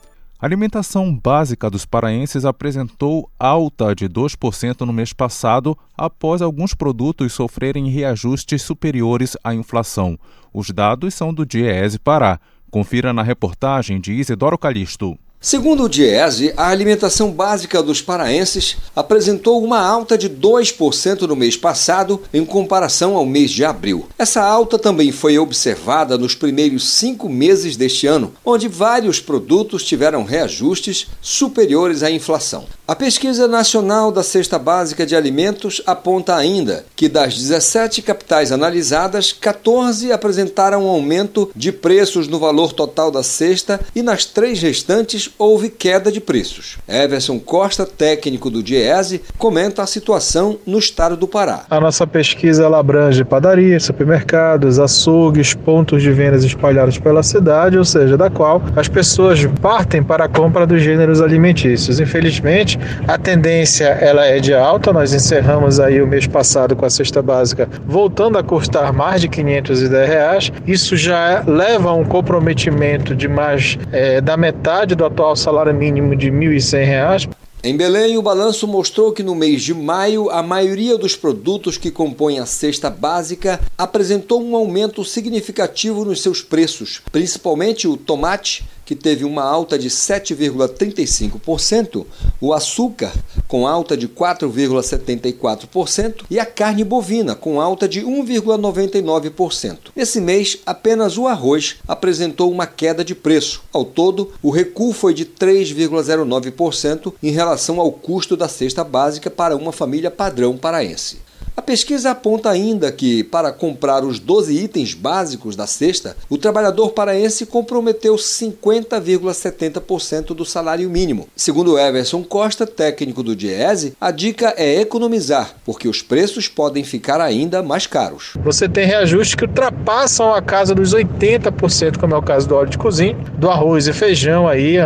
a alimentação básica dos paraenses apresentou alta de 2% no mês passado, após alguns produtos sofrerem reajustes superiores à inflação. Os dados são do DIEESE Pará. Confira na reportagem de Isidoro Calixto. Segundo o Diese, a alimentação básica dos paraenses apresentou uma alta de 2% no mês passado em comparação ao mês de abril. Essa alta também foi observada nos primeiros cinco meses deste ano, onde vários produtos tiveram reajustes superiores à inflação. A Pesquisa Nacional da Cesta Básica de Alimentos aponta ainda que das 17 capitais analisadas, 14 apresentaram um aumento de preços no valor total da cesta e nas três restantes houve queda de preços. Everson Costa, técnico do Diese, comenta a situação no estado do Pará. A nossa pesquisa ela abrange padarias, supermercados, açougues, pontos de vendas espalhados pela cidade, ou seja, da qual as pessoas partem para a compra dos gêneros alimentícios. Infelizmente, a tendência ela é de alta. Nós encerramos aí o mês passado com a cesta básica voltando a custar mais de 510 reais. Isso já leva a um comprometimento de mais é, da metade do atual salário mínimo de 1.100 reais. Em Belém, o balanço mostrou que no mês de maio, a maioria dos produtos que compõem a cesta básica apresentou um aumento significativo nos seus preços, principalmente o tomate, que teve uma alta de 7,35%, o açúcar, com alta de 4,74%, e a carne bovina, com alta de 1,99%. Nesse mês, apenas o arroz apresentou uma queda de preço. Ao todo, o recuo foi de 3,09% em relação ao custo da cesta básica para uma família padrão paraense. A pesquisa aponta ainda que, para comprar os 12 itens básicos da cesta, o trabalhador paraense comprometeu 50,70% do salário mínimo. Segundo Everson Costa, técnico do Diese, a dica é economizar, porque os preços podem ficar ainda mais caros. Você tem reajustes que ultrapassam a casa dos 80%, como é o caso do óleo de cozinha, do arroz e feijão aí,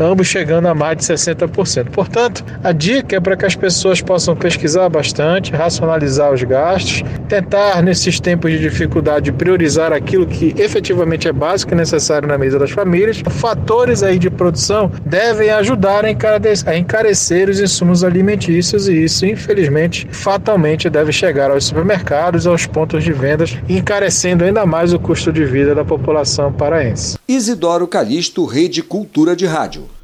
ambos chegando a mais de 60%. Portanto, a dica é para que as pessoas possam pesquisar bastante, racionalizar analisar os gastos, tentar nesses tempos de dificuldade priorizar aquilo que efetivamente é básico e necessário na mesa das famílias. Fatores aí de produção devem ajudar a encarecer os insumos alimentícios e isso, infelizmente, fatalmente deve chegar aos supermercados, aos pontos de vendas, encarecendo ainda mais o custo de vida da população paraense. Isidoro Calixto, Rede Cultura de Rádio.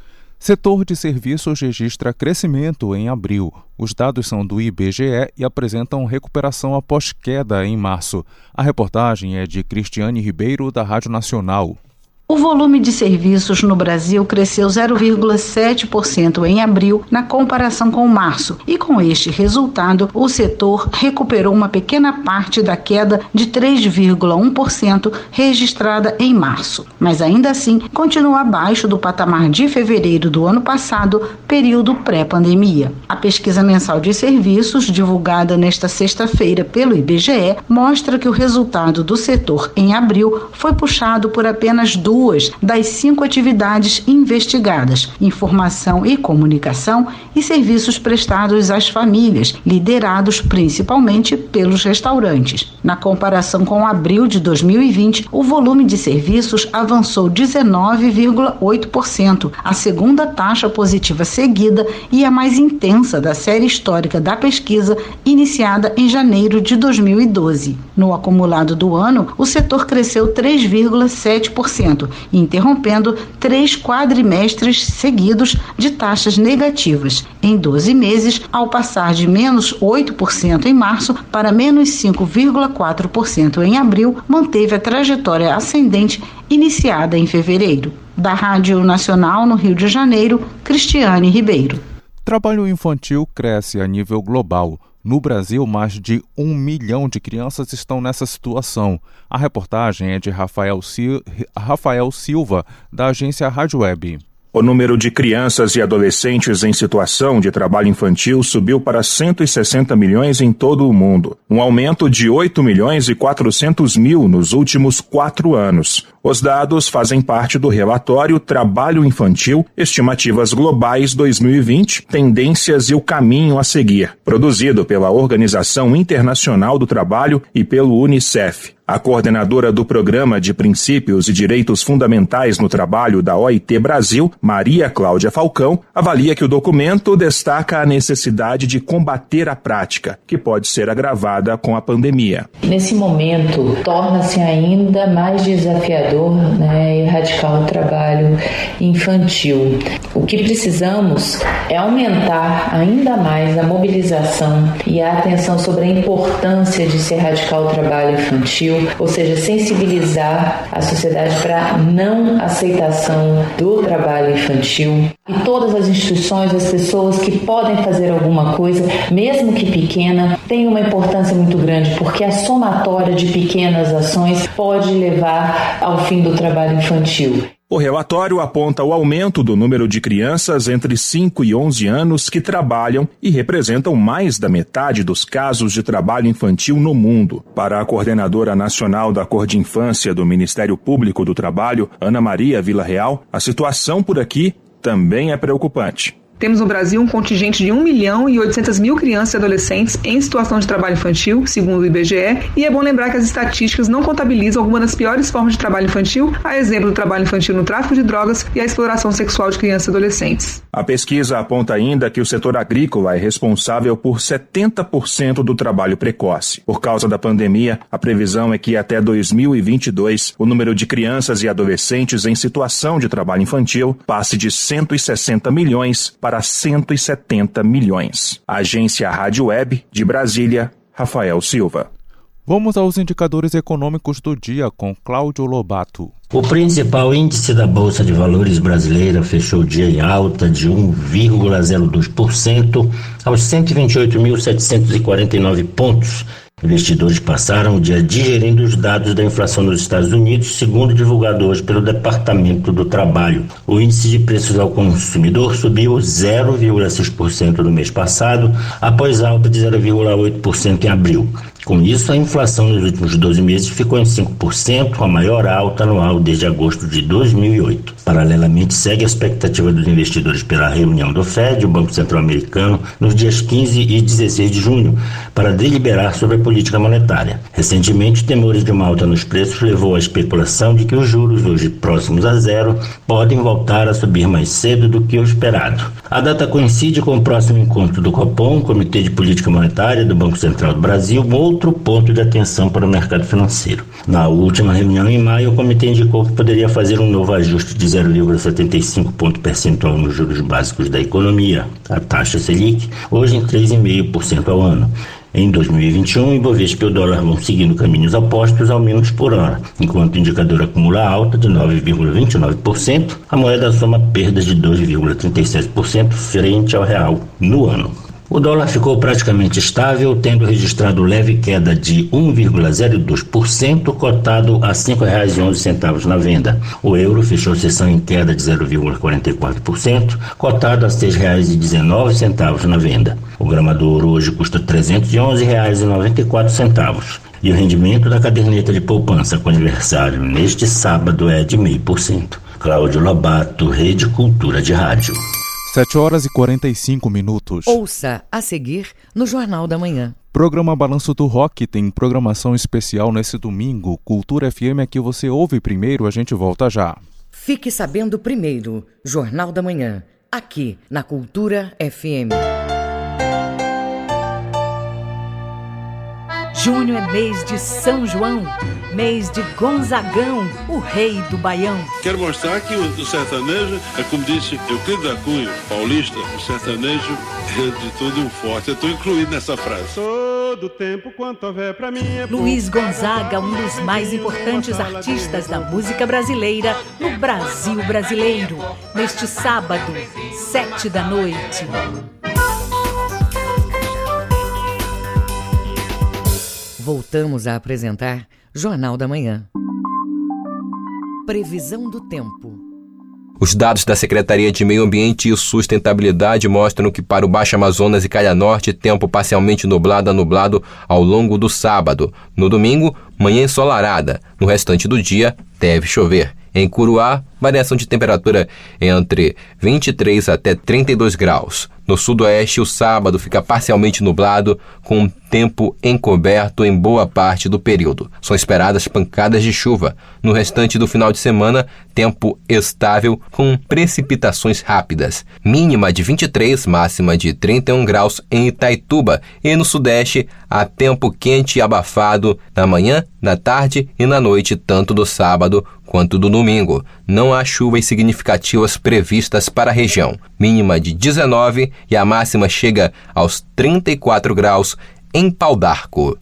Setor de serviços registra crescimento em abril. Os dados são do IBGE e apresentam recuperação após queda em março. A reportagem é de Cristiane Ribeiro, da Rádio Nacional. O volume de serviços no Brasil cresceu 0,7% em abril, na comparação com março, e com este resultado, o setor recuperou uma pequena parte da queda de 3,1% registrada em março, mas ainda assim continua abaixo do patamar de fevereiro do ano passado, período pré-pandemia. A pesquisa mensal de serviços, divulgada nesta sexta-feira pelo IBGE, mostra que o resultado do setor em abril foi puxado por apenas duas duas das cinco atividades investigadas: informação e comunicação e serviços prestados às famílias, liderados principalmente pelos restaurantes. Na comparação com abril de 2020, o volume de serviços avançou 19,8%, a segunda taxa positiva seguida e a mais intensa da série histórica da pesquisa iniciada em janeiro de 2012. No acumulado do ano, o setor cresceu 3,7% interrompendo três quadrimestres seguidos de taxas negativas em 12 meses, ao passar de menos 8% em março para menos 5,4% em abril, manteve a trajetória ascendente iniciada em fevereiro. Da Rádio Nacional no Rio de Janeiro, Cristiane Ribeiro. Trabalho infantil cresce a nível global. No Brasil, mais de um milhão de crianças estão nessa situação. A reportagem é de Rafael, Sil Rafael Silva, da agência Rádio Web. O número de crianças e adolescentes em situação de trabalho infantil subiu para 160 milhões em todo o mundo, um aumento de 8 milhões e 400 mil nos últimos quatro anos. Os dados fazem parte do relatório Trabalho Infantil, Estimativas Globais 2020, Tendências e o Caminho a Seguir, produzido pela Organização Internacional do Trabalho e pelo Unicef. A coordenadora do Programa de Princípios e Direitos Fundamentais no Trabalho da OIT Brasil, Maria Cláudia Falcão, avalia que o documento destaca a necessidade de combater a prática, que pode ser agravada com a pandemia. Nesse momento, torna-se ainda mais desafiador né, erradicar o trabalho infantil. O que precisamos é aumentar ainda mais a mobilização e a atenção sobre a importância de se erradicar o trabalho infantil, ou seja, sensibilizar a sociedade para a não aceitação do trabalho infantil. E todas as instituições, as pessoas que podem fazer alguma coisa, mesmo que pequena, tem uma importância muito grande, porque a somatória de pequenas ações pode levar ao fim do trabalho infantil. O relatório aponta o aumento do número de crianças entre 5 e 11 anos que trabalham e representam mais da metade dos casos de trabalho infantil no mundo. Para a coordenadora nacional da Cor de Infância do Ministério Público do Trabalho, Ana Maria Vila Real, a situação por aqui também é preocupante. Temos no Brasil um contingente de 1 milhão e 800 mil crianças e adolescentes em situação de trabalho infantil, segundo o IBGE, e é bom lembrar que as estatísticas não contabilizam algumas das piores formas de trabalho infantil, a exemplo do trabalho infantil no tráfico de drogas e a exploração sexual de crianças e adolescentes. A pesquisa aponta ainda que o setor agrícola é responsável por 70% do trabalho precoce. Por causa da pandemia, a previsão é que até 2022 o número de crianças e adolescentes em situação de trabalho infantil passe de 160 milhões para para 170 milhões. Agência Rádio Web de Brasília, Rafael Silva. Vamos aos indicadores econômicos do dia com Cláudio Lobato. O principal índice da Bolsa de Valores brasileira fechou o dia em alta de 1,02% aos 128.749 pontos Investidores passaram o dia digerindo os dados da inflação nos Estados Unidos, segundo divulgado hoje pelo Departamento do Trabalho. O índice de preços ao consumidor subiu 0,6% no mês passado, após alta de 0,8% em abril. Com isso, a inflação nos últimos 12 meses ficou em 5%, a maior alta anual desde agosto de 2008. Paralelamente, segue a expectativa dos investidores pela reunião do Fed, o Banco Central Americano, nos dias 15 e 16 de junho, para deliberar sobre a política monetária. Recentemente, temores de uma alta nos preços levou à especulação de que os juros, hoje próximos a zero, podem voltar a subir mais cedo do que o esperado. A data coincide com o próximo encontro do Copom, Comitê de Política Monetária do Banco Central do Brasil, outro ponto de atenção para o mercado financeiro. Na última reunião em maio, o comitê indicou que poderia fazer um novo ajuste de 0,75 ponto percentual nos juros básicos da economia, a taxa Selic, hoje em 3,5% ao ano. Em 2021, o Ibovespa e o dólar vão seguindo caminhos opostos ao menos por hora. Enquanto o indicador acumula alta de 9,29%, a moeda soma perdas de 2,37% frente ao real no ano. O dólar ficou praticamente estável, tendo registrado leve queda de 1,02%, cotado a R$ 5,11 na venda. O euro fechou sessão em queda de 0,44%, cotado a R$ 6,19 na venda. O grama do ouro hoje custa R$ 311,94. E o rendimento da caderneta de poupança com aniversário neste sábado é de 0,5%. Cláudio Lobato, Rede Cultura de Rádio. 7 horas e 45 minutos. Ouça a seguir no Jornal da Manhã. Programa Balanço do Rock tem programação especial nesse domingo. Cultura FM é que você ouve primeiro, a gente volta já. Fique sabendo primeiro, Jornal da Manhã, aqui na Cultura FM. Junho é mês de São João, mês de Gonzagão, o rei do Baião. Quero mostrar que o, o sertanejo, é como disse Euclides da Cunha, paulista, o sertanejo é de tudo um forte. Eu estou incluído nessa frase. Todo tempo quanto houver pra mim é Luiz Gonzaga, um dos mais importantes artistas da música brasileira no Brasil brasileiro. Neste sábado, sete da noite. Voltamos a apresentar Jornal da Manhã. Previsão do tempo. Os dados da Secretaria de Meio Ambiente e Sustentabilidade mostram que para o Baixo Amazonas e Calha Norte, tempo parcialmente nublado a nublado ao longo do sábado. No domingo, manhã ensolarada. No restante do dia, deve chover. Em Curuá, variação de temperatura entre 23 até 32 graus. No sudoeste, o sábado fica parcialmente nublado, com tempo encoberto em boa parte do período. São esperadas pancadas de chuva. No restante do final de semana, tempo estável, com precipitações rápidas. Mínima de 23, máxima de 31 graus em Itaituba. E no sudeste, há tempo quente e abafado na manhã, na tarde e na noite, tanto do sábado quanto do domingo. Não há chuvas significativas previstas para a região. Mínima de 19 e a máxima chega aos 34 graus em Pau d'Arco.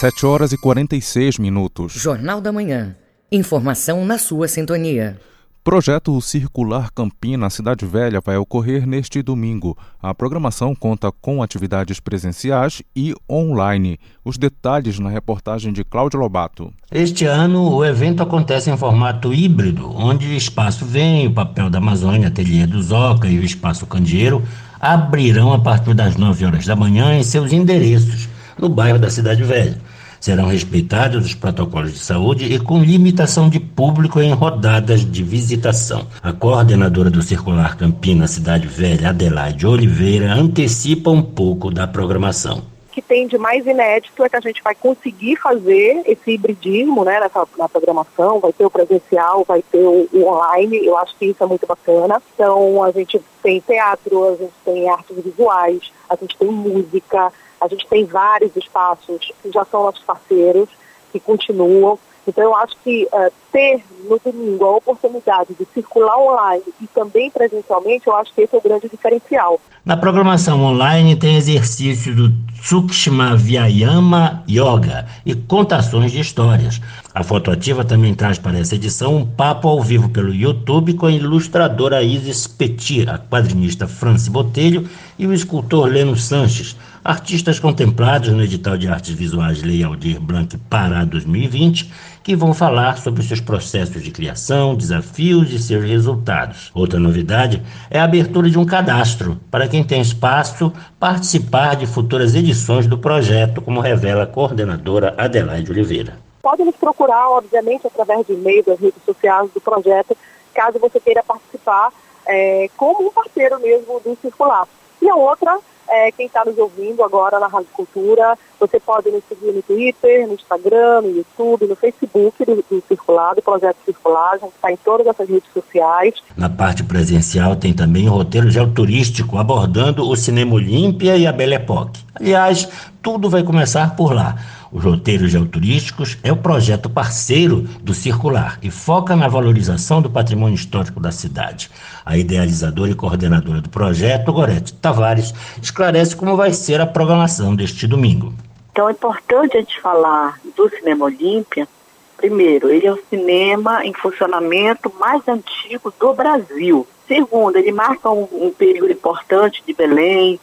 7 horas e 46 minutos. Jornal da Manhã. Informação na sua sintonia. Projeto Circular Campina Cidade Velha vai ocorrer neste domingo. A programação conta com atividades presenciais e online. Os detalhes na reportagem de Cláudio Lobato. Este ano o evento acontece em formato híbrido, onde o Espaço Vem, o Papel da Amazônia, Ateliê do Zoca e o Espaço Candeeiro abrirão a partir das 9 horas da manhã em seus endereços, no bairro da Cidade Velha serão respeitados os protocolos de saúde e com limitação de público em rodadas de visitação. A coordenadora do Circular Campina Cidade Velha, Adelaide Oliveira, antecipa um pouco da programação que tem de mais inédito é que a gente vai conseguir fazer esse hibridismo né, nessa, na programação, vai ter o presencial, vai ter o, o, online, eu acho que isso é muito bacana. Então a gente tem teatro, a gente tem artes visuais, a gente tem música, a gente tem vários espaços que já são nossos parceiros, que continuam. Então, eu acho que uh, ter no domingo a oportunidade de circular online e também presencialmente, eu acho que esse é o grande diferencial. Na programação online tem exercício do Sukshma Vyayama Yoga e contações de histórias. A Foto Ativa também traz para essa edição um papo ao vivo pelo YouTube com a ilustradora Isis Petit, a quadrinista Franci Botelho e o escultor Leno Sanches, artistas contemplados no edital de artes visuais Lei Aldir Blanc Pará 2020, que vão falar sobre seus processos de criação, desafios e seus resultados. Outra novidade é a abertura de um cadastro para quem tem espaço participar de futuras edições do projeto, como revela a coordenadora Adelaide Oliveira. Pode nos procurar, obviamente, através de e-mail, das redes sociais do projeto, caso você queira participar é, como um parceiro mesmo do Circular. E a outra é, quem está nos ouvindo agora na Rádio Cultura, você pode nos seguir no Twitter, no Instagram, no YouTube, no Facebook do, do Projeto Circular, a gente está em todas essas redes sociais. Na parte presencial tem também o roteiro geoturístico abordando o Cinema Olímpia e a Belle Époque. Aliás, tudo vai começar por lá. Os roteiros geoturísticos é o projeto parceiro do Circular e foca na valorização do patrimônio histórico da cidade. A idealizadora e coordenadora do projeto, Gorete Tavares, esclarece como vai ser a programação deste domingo. Então é importante a gente falar do Cinema Olímpia. Primeiro, ele é o cinema em funcionamento mais antigo do Brasil. Segundo, ele marca um, um período importante de Belém,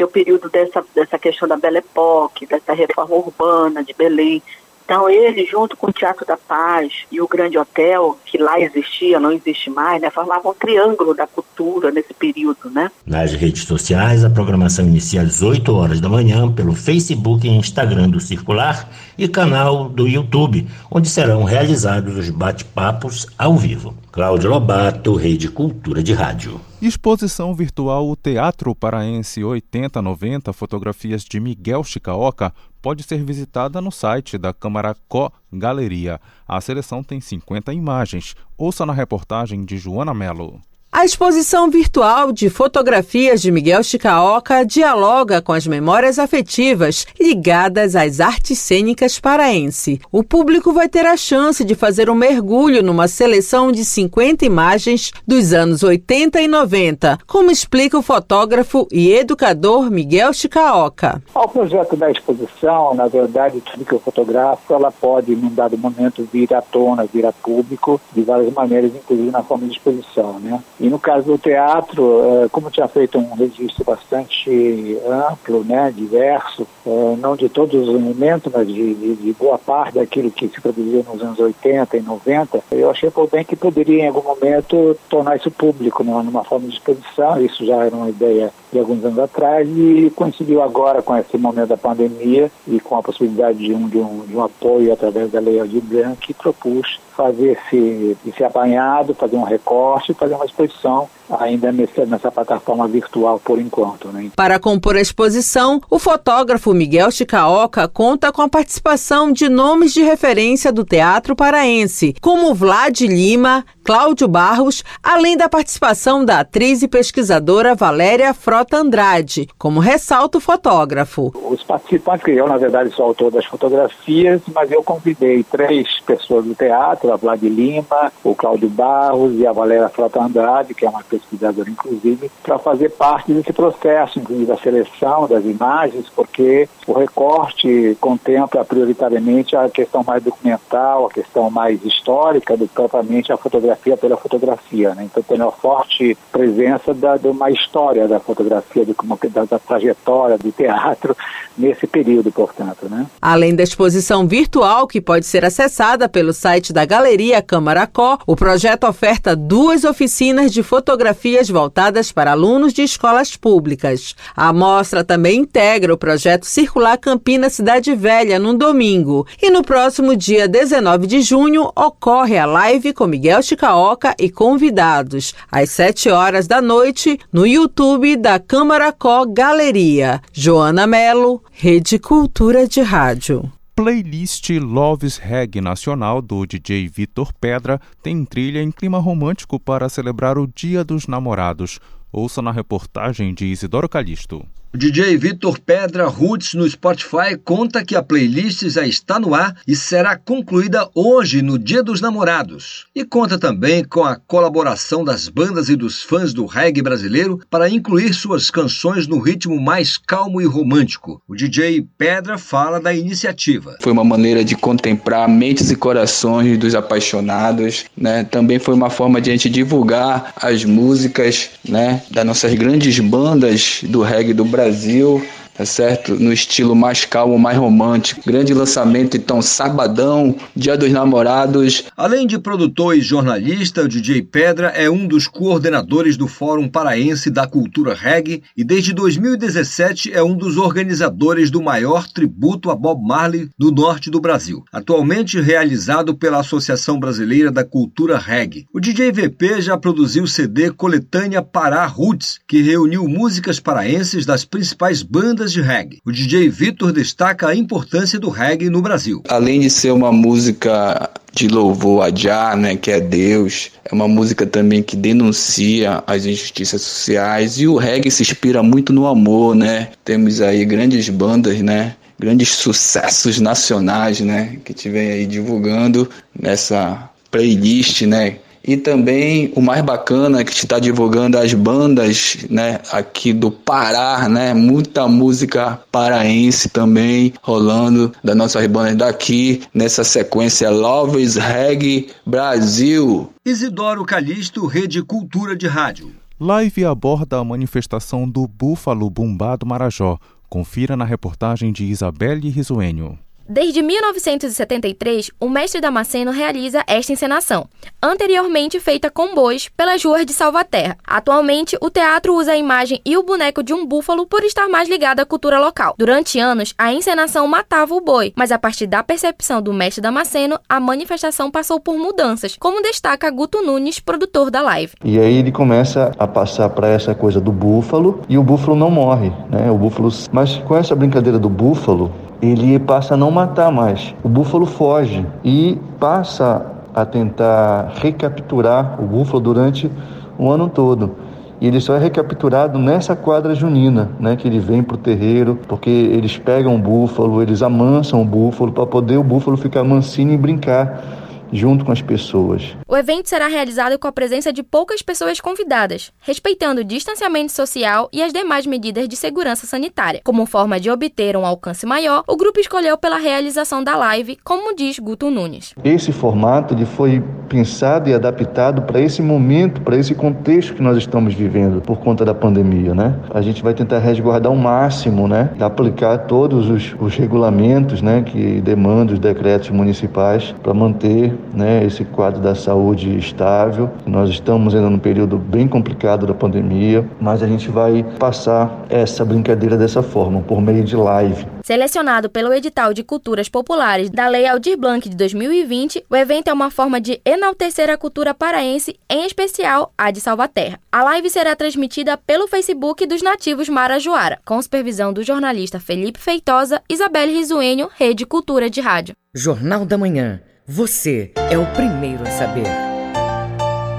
que o período dessa, dessa questão da Belle Époque, dessa reforma urbana de Belém. Então ele, junto com o Teatro da Paz e o Grande Hotel, que lá existia, não existe mais, né, formavam um triângulo da cultura nesse período, né? Nas redes sociais, a programação inicia às 8 horas da manhã pelo Facebook e Instagram do Circular e canal do YouTube, onde serão realizados os bate-papos ao vivo. Cláudio Lobato, Rede Cultura de Rádio. Exposição virtual Teatro Paraense 8090 Fotografias de Miguel Chicaoca pode ser visitada no site da Câmara Co Galeria. A seleção tem 50 imagens. Ouça na reportagem de Joana Mello. A exposição virtual de fotografias de Miguel Chicaoca dialoga com as memórias afetivas ligadas às artes cênicas paraense. O público vai ter a chance de fazer um mergulho numa seleção de 50 imagens dos anos 80 e 90, como explica o fotógrafo e educador Miguel Chicaoca. O projeto da exposição, na verdade, tudo que eu fotografo, ela pode, num dado momento, vir à tona, vir a público, de várias maneiras, inclusive na forma de exposição, né? E no caso do teatro, eh, como tinha feito um registro bastante amplo, né, diverso, eh, não de todos os elementos, mas de, de, de boa parte daquilo que se produziu nos anos 80 e 90, eu achei por bem que poderia em algum momento tornar isso público, né, numa forma de exposição. Isso já era uma ideia de alguns anos atrás e coincidiu agora com esse momento da pandemia e com a possibilidade de um, de um, de um apoio através da Lei Aldir Blanc que propus fazer esse, esse apanhado, fazer um recorte, fazer uma exposição ainda nessa, nessa plataforma virtual por enquanto. Né? Para compor a exposição, o fotógrafo Miguel Chicaoca conta com a participação de nomes de referência do teatro paraense, como Vlad Lima, Cláudio Barros, além da participação da atriz e pesquisadora Valéria Frota Andrade, como ressalta o fotógrafo. Os participantes, que eu na verdade sou autor das fotografias, mas eu convidei três pessoas do teatro, a Vlad Lima, o Cláudio Barros e a Valéria Frota Andrade, que é uma pesquisadora inclusive, para fazer parte desse processo, inclusive da seleção das imagens, porque o recorte contempla prioritariamente a questão mais documental, a questão mais histórica do que propriamente a fotografia pela fotografia. Né? Então tem uma forte presença da, de uma história da fotografia, de, da, da trajetória do teatro nesse período, portanto. Né? Além da exposição virtual que pode ser acessada pelo site da Galeria Câmaracó, o projeto oferta duas oficinas de fotografias voltadas para alunos de escolas públicas. A mostra também integra o projeto Circular Campinas Cidade Velha no domingo. E no próximo dia 19 de junho ocorre a live com Miguel Chicaoca e convidados, às 7 horas da noite, no YouTube da Câmaracó Galeria. Joana Melo, Rede Cultura de Rádio playlist Loves Reggae Nacional do DJ Vitor Pedra tem trilha em clima romântico para celebrar o Dia dos Namorados. Ouça na reportagem de Isidoro Calixto. O DJ Vitor Pedra Roots no Spotify conta que a playlist já está no ar e será concluída hoje, no Dia dos Namorados. E conta também com a colaboração das bandas e dos fãs do reggae brasileiro para incluir suas canções no ritmo mais calmo e romântico. O DJ Pedra fala da iniciativa. Foi uma maneira de contemplar mentes e corações dos apaixonados, né? Também foi uma forma de a gente divulgar as músicas, né, das nossas grandes bandas do reggae do Brasil Brasil tá certo? No estilo mais calmo, mais romântico. Grande lançamento, então, sabadão, Dia dos Namorados. Além de produtor e jornalista, o DJ Pedra é um dos coordenadores do Fórum Paraense da Cultura Reggae e desde 2017 é um dos organizadores do maior tributo a Bob Marley no norte do Brasil, atualmente realizado pela Associação Brasileira da Cultura Reggae. O DJ VP já produziu o CD Coletânea Pará Roots, que reuniu músicas paraenses das principais bandas de reggae. O DJ Vitor destaca a importância do reggae no Brasil. Além de ser uma música de louvor a Jah, né, que é Deus, é uma música também que denuncia as injustiças sociais e o reggae se inspira muito no amor, né? Temos aí grandes bandas, né? Grandes sucessos nacionais, né? Que te vem aí divulgando nessa playlist, né? E também o mais bacana que está divulgando as bandas, né, aqui do Pará, né, muita música paraense também rolando das nossas bandas daqui nessa sequência Loves Reggae Brasil. Isidoro Calixto, Rede Cultura de Rádio. Live aborda a manifestação do Búfalo Bumbá do Marajó. Confira na reportagem de Isabelle Risuênio. Desde 1973, o mestre Damasceno realiza esta encenação, anteriormente feita com bois pelas ruas de Salvaterra. Atualmente, o teatro usa a imagem e o boneco de um búfalo por estar mais ligado à cultura local. Durante anos, a encenação matava o boi, mas a partir da percepção do mestre Damasceno, a manifestação passou por mudanças, como destaca Guto Nunes, produtor da live. E aí ele começa a passar para essa coisa do búfalo e o búfalo não morre, né? O búfalo, mas com essa brincadeira do búfalo, ele passa a não matar mais. O búfalo foge e passa a tentar recapturar o búfalo durante o ano todo. E ele só é recapturado nessa quadra junina, né, que ele vem para o terreiro, porque eles pegam o búfalo, eles amansam o búfalo para poder o búfalo ficar mansinho e brincar junto com as pessoas. O evento será realizado com a presença de poucas pessoas convidadas, respeitando o distanciamento social e as demais medidas de segurança sanitária. Como forma de obter um alcance maior, o grupo escolheu pela realização da live, como diz Guto Nunes. Esse formato ele foi pensado e adaptado para esse momento, para esse contexto que nós estamos vivendo por conta da pandemia, né? A gente vai tentar resguardar o máximo, né? Aplicar todos os, os regulamentos, né? Que demandam os decretos municipais para manter né, esse quadro da saúde estável. Nós estamos ainda num período bem complicado da pandemia, mas a gente vai passar essa brincadeira dessa forma, por meio de live. Selecionado pelo edital de culturas populares da Lei Aldir Blanc de 2020, o evento é uma forma de enaltecer a cultura paraense, em especial a de Salvaterra. A live será transmitida pelo Facebook dos nativos Marajoara, com supervisão do jornalista Felipe Feitosa, Isabelle Risuênio, Rede Cultura de Rádio. Jornal da Manhã. Você é o primeiro a saber.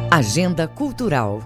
Agenda Cultural.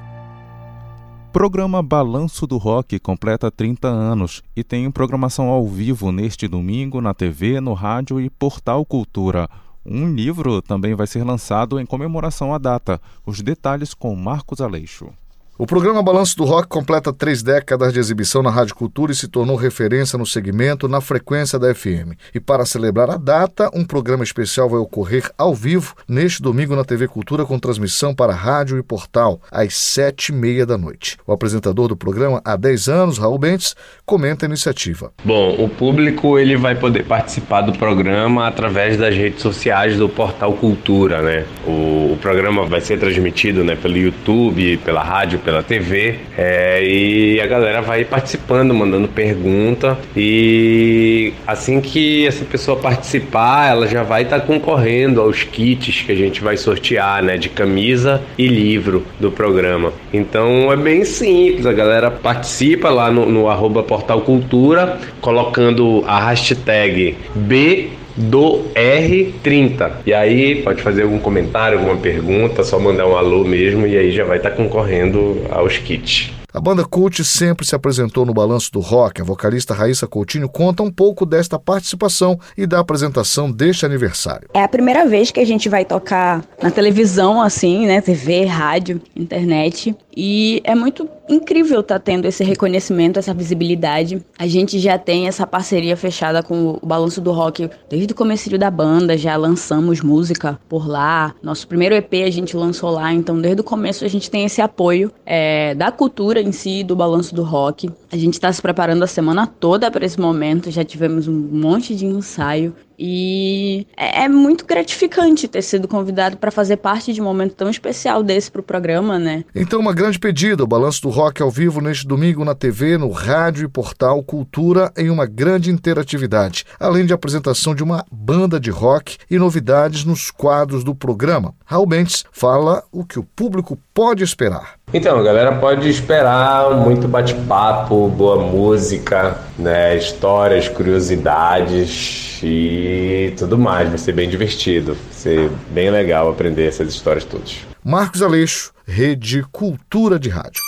Programa Balanço do Rock completa 30 anos e tem programação ao vivo neste domingo na TV, no rádio e Portal Cultura. Um livro também vai ser lançado em comemoração à data. Os detalhes com Marcos Aleixo. O programa Balanço do Rock completa três décadas de exibição na Rádio Cultura e se tornou referência no segmento na frequência da FM. E para celebrar a data, um programa especial vai ocorrer ao vivo neste domingo na TV Cultura com transmissão para rádio e portal às sete e meia da noite. O apresentador do programa há 10 anos, Raul Bentes, comenta a iniciativa. Bom, o público ele vai poder participar do programa através das redes sociais do portal Cultura, né? O, o programa vai ser transmitido né, pelo YouTube, pela rádio pela TV é, e a galera vai participando, mandando pergunta e assim que essa pessoa participar, ela já vai estar tá concorrendo aos kits que a gente vai sortear, né, de camisa e livro do programa. Então é bem simples, a galera participa lá no, no arroba Portal Cultura, colocando a hashtag B do R30. E aí pode fazer algum comentário, alguma pergunta, só mandar um alô mesmo e aí já vai estar tá concorrendo aos kits. A banda Cult sempre se apresentou no Balanço do Rock. A vocalista Raíssa Coutinho conta um pouco desta participação e da apresentação deste aniversário. É a primeira vez que a gente vai tocar na televisão, assim, né? TV, rádio, internet. E é muito incrível estar tá tendo esse reconhecimento, essa visibilidade. A gente já tem essa parceria fechada com o Balanço do Rock desde o começo da banda, já lançamos música por lá. Nosso primeiro EP a gente lançou lá, então desde o começo a gente tem esse apoio é, da cultura em si, do Balanço do Rock. A gente está se preparando a semana toda para esse momento, já tivemos um monte de ensaio e é, é muito gratificante ter sido convidado para fazer parte de um momento tão especial desse para o programa, né? Então, uma grande pedida: o Balanço do Rock ao vivo neste domingo na TV, no rádio e portal Cultura, em uma grande interatividade, além de apresentação de uma banda de rock e novidades nos quadros do programa. Raul Bentes fala o que o público pode esperar. Então, a galera pode esperar muito bate-papo, boa música, né, histórias, curiosidades e tudo mais. Vai ser bem divertido, vai ser bem legal aprender essas histórias todas. Marcos Aleixo, Rede Cultura de Rádio.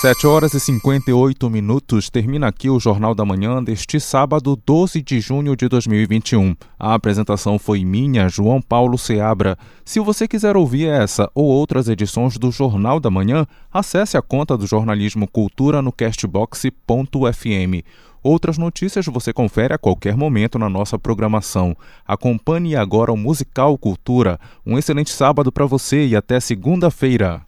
7 horas e 58 minutos termina aqui o Jornal da Manhã deste sábado, 12 de junho de 2021. A apresentação foi minha, João Paulo Seabra. Se você quiser ouvir essa ou outras edições do Jornal da Manhã, acesse a conta do Jornalismo Cultura no castbox.fm. Outras notícias você confere a qualquer momento na nossa programação. Acompanhe agora o Musical Cultura. Um excelente sábado para você e até segunda-feira.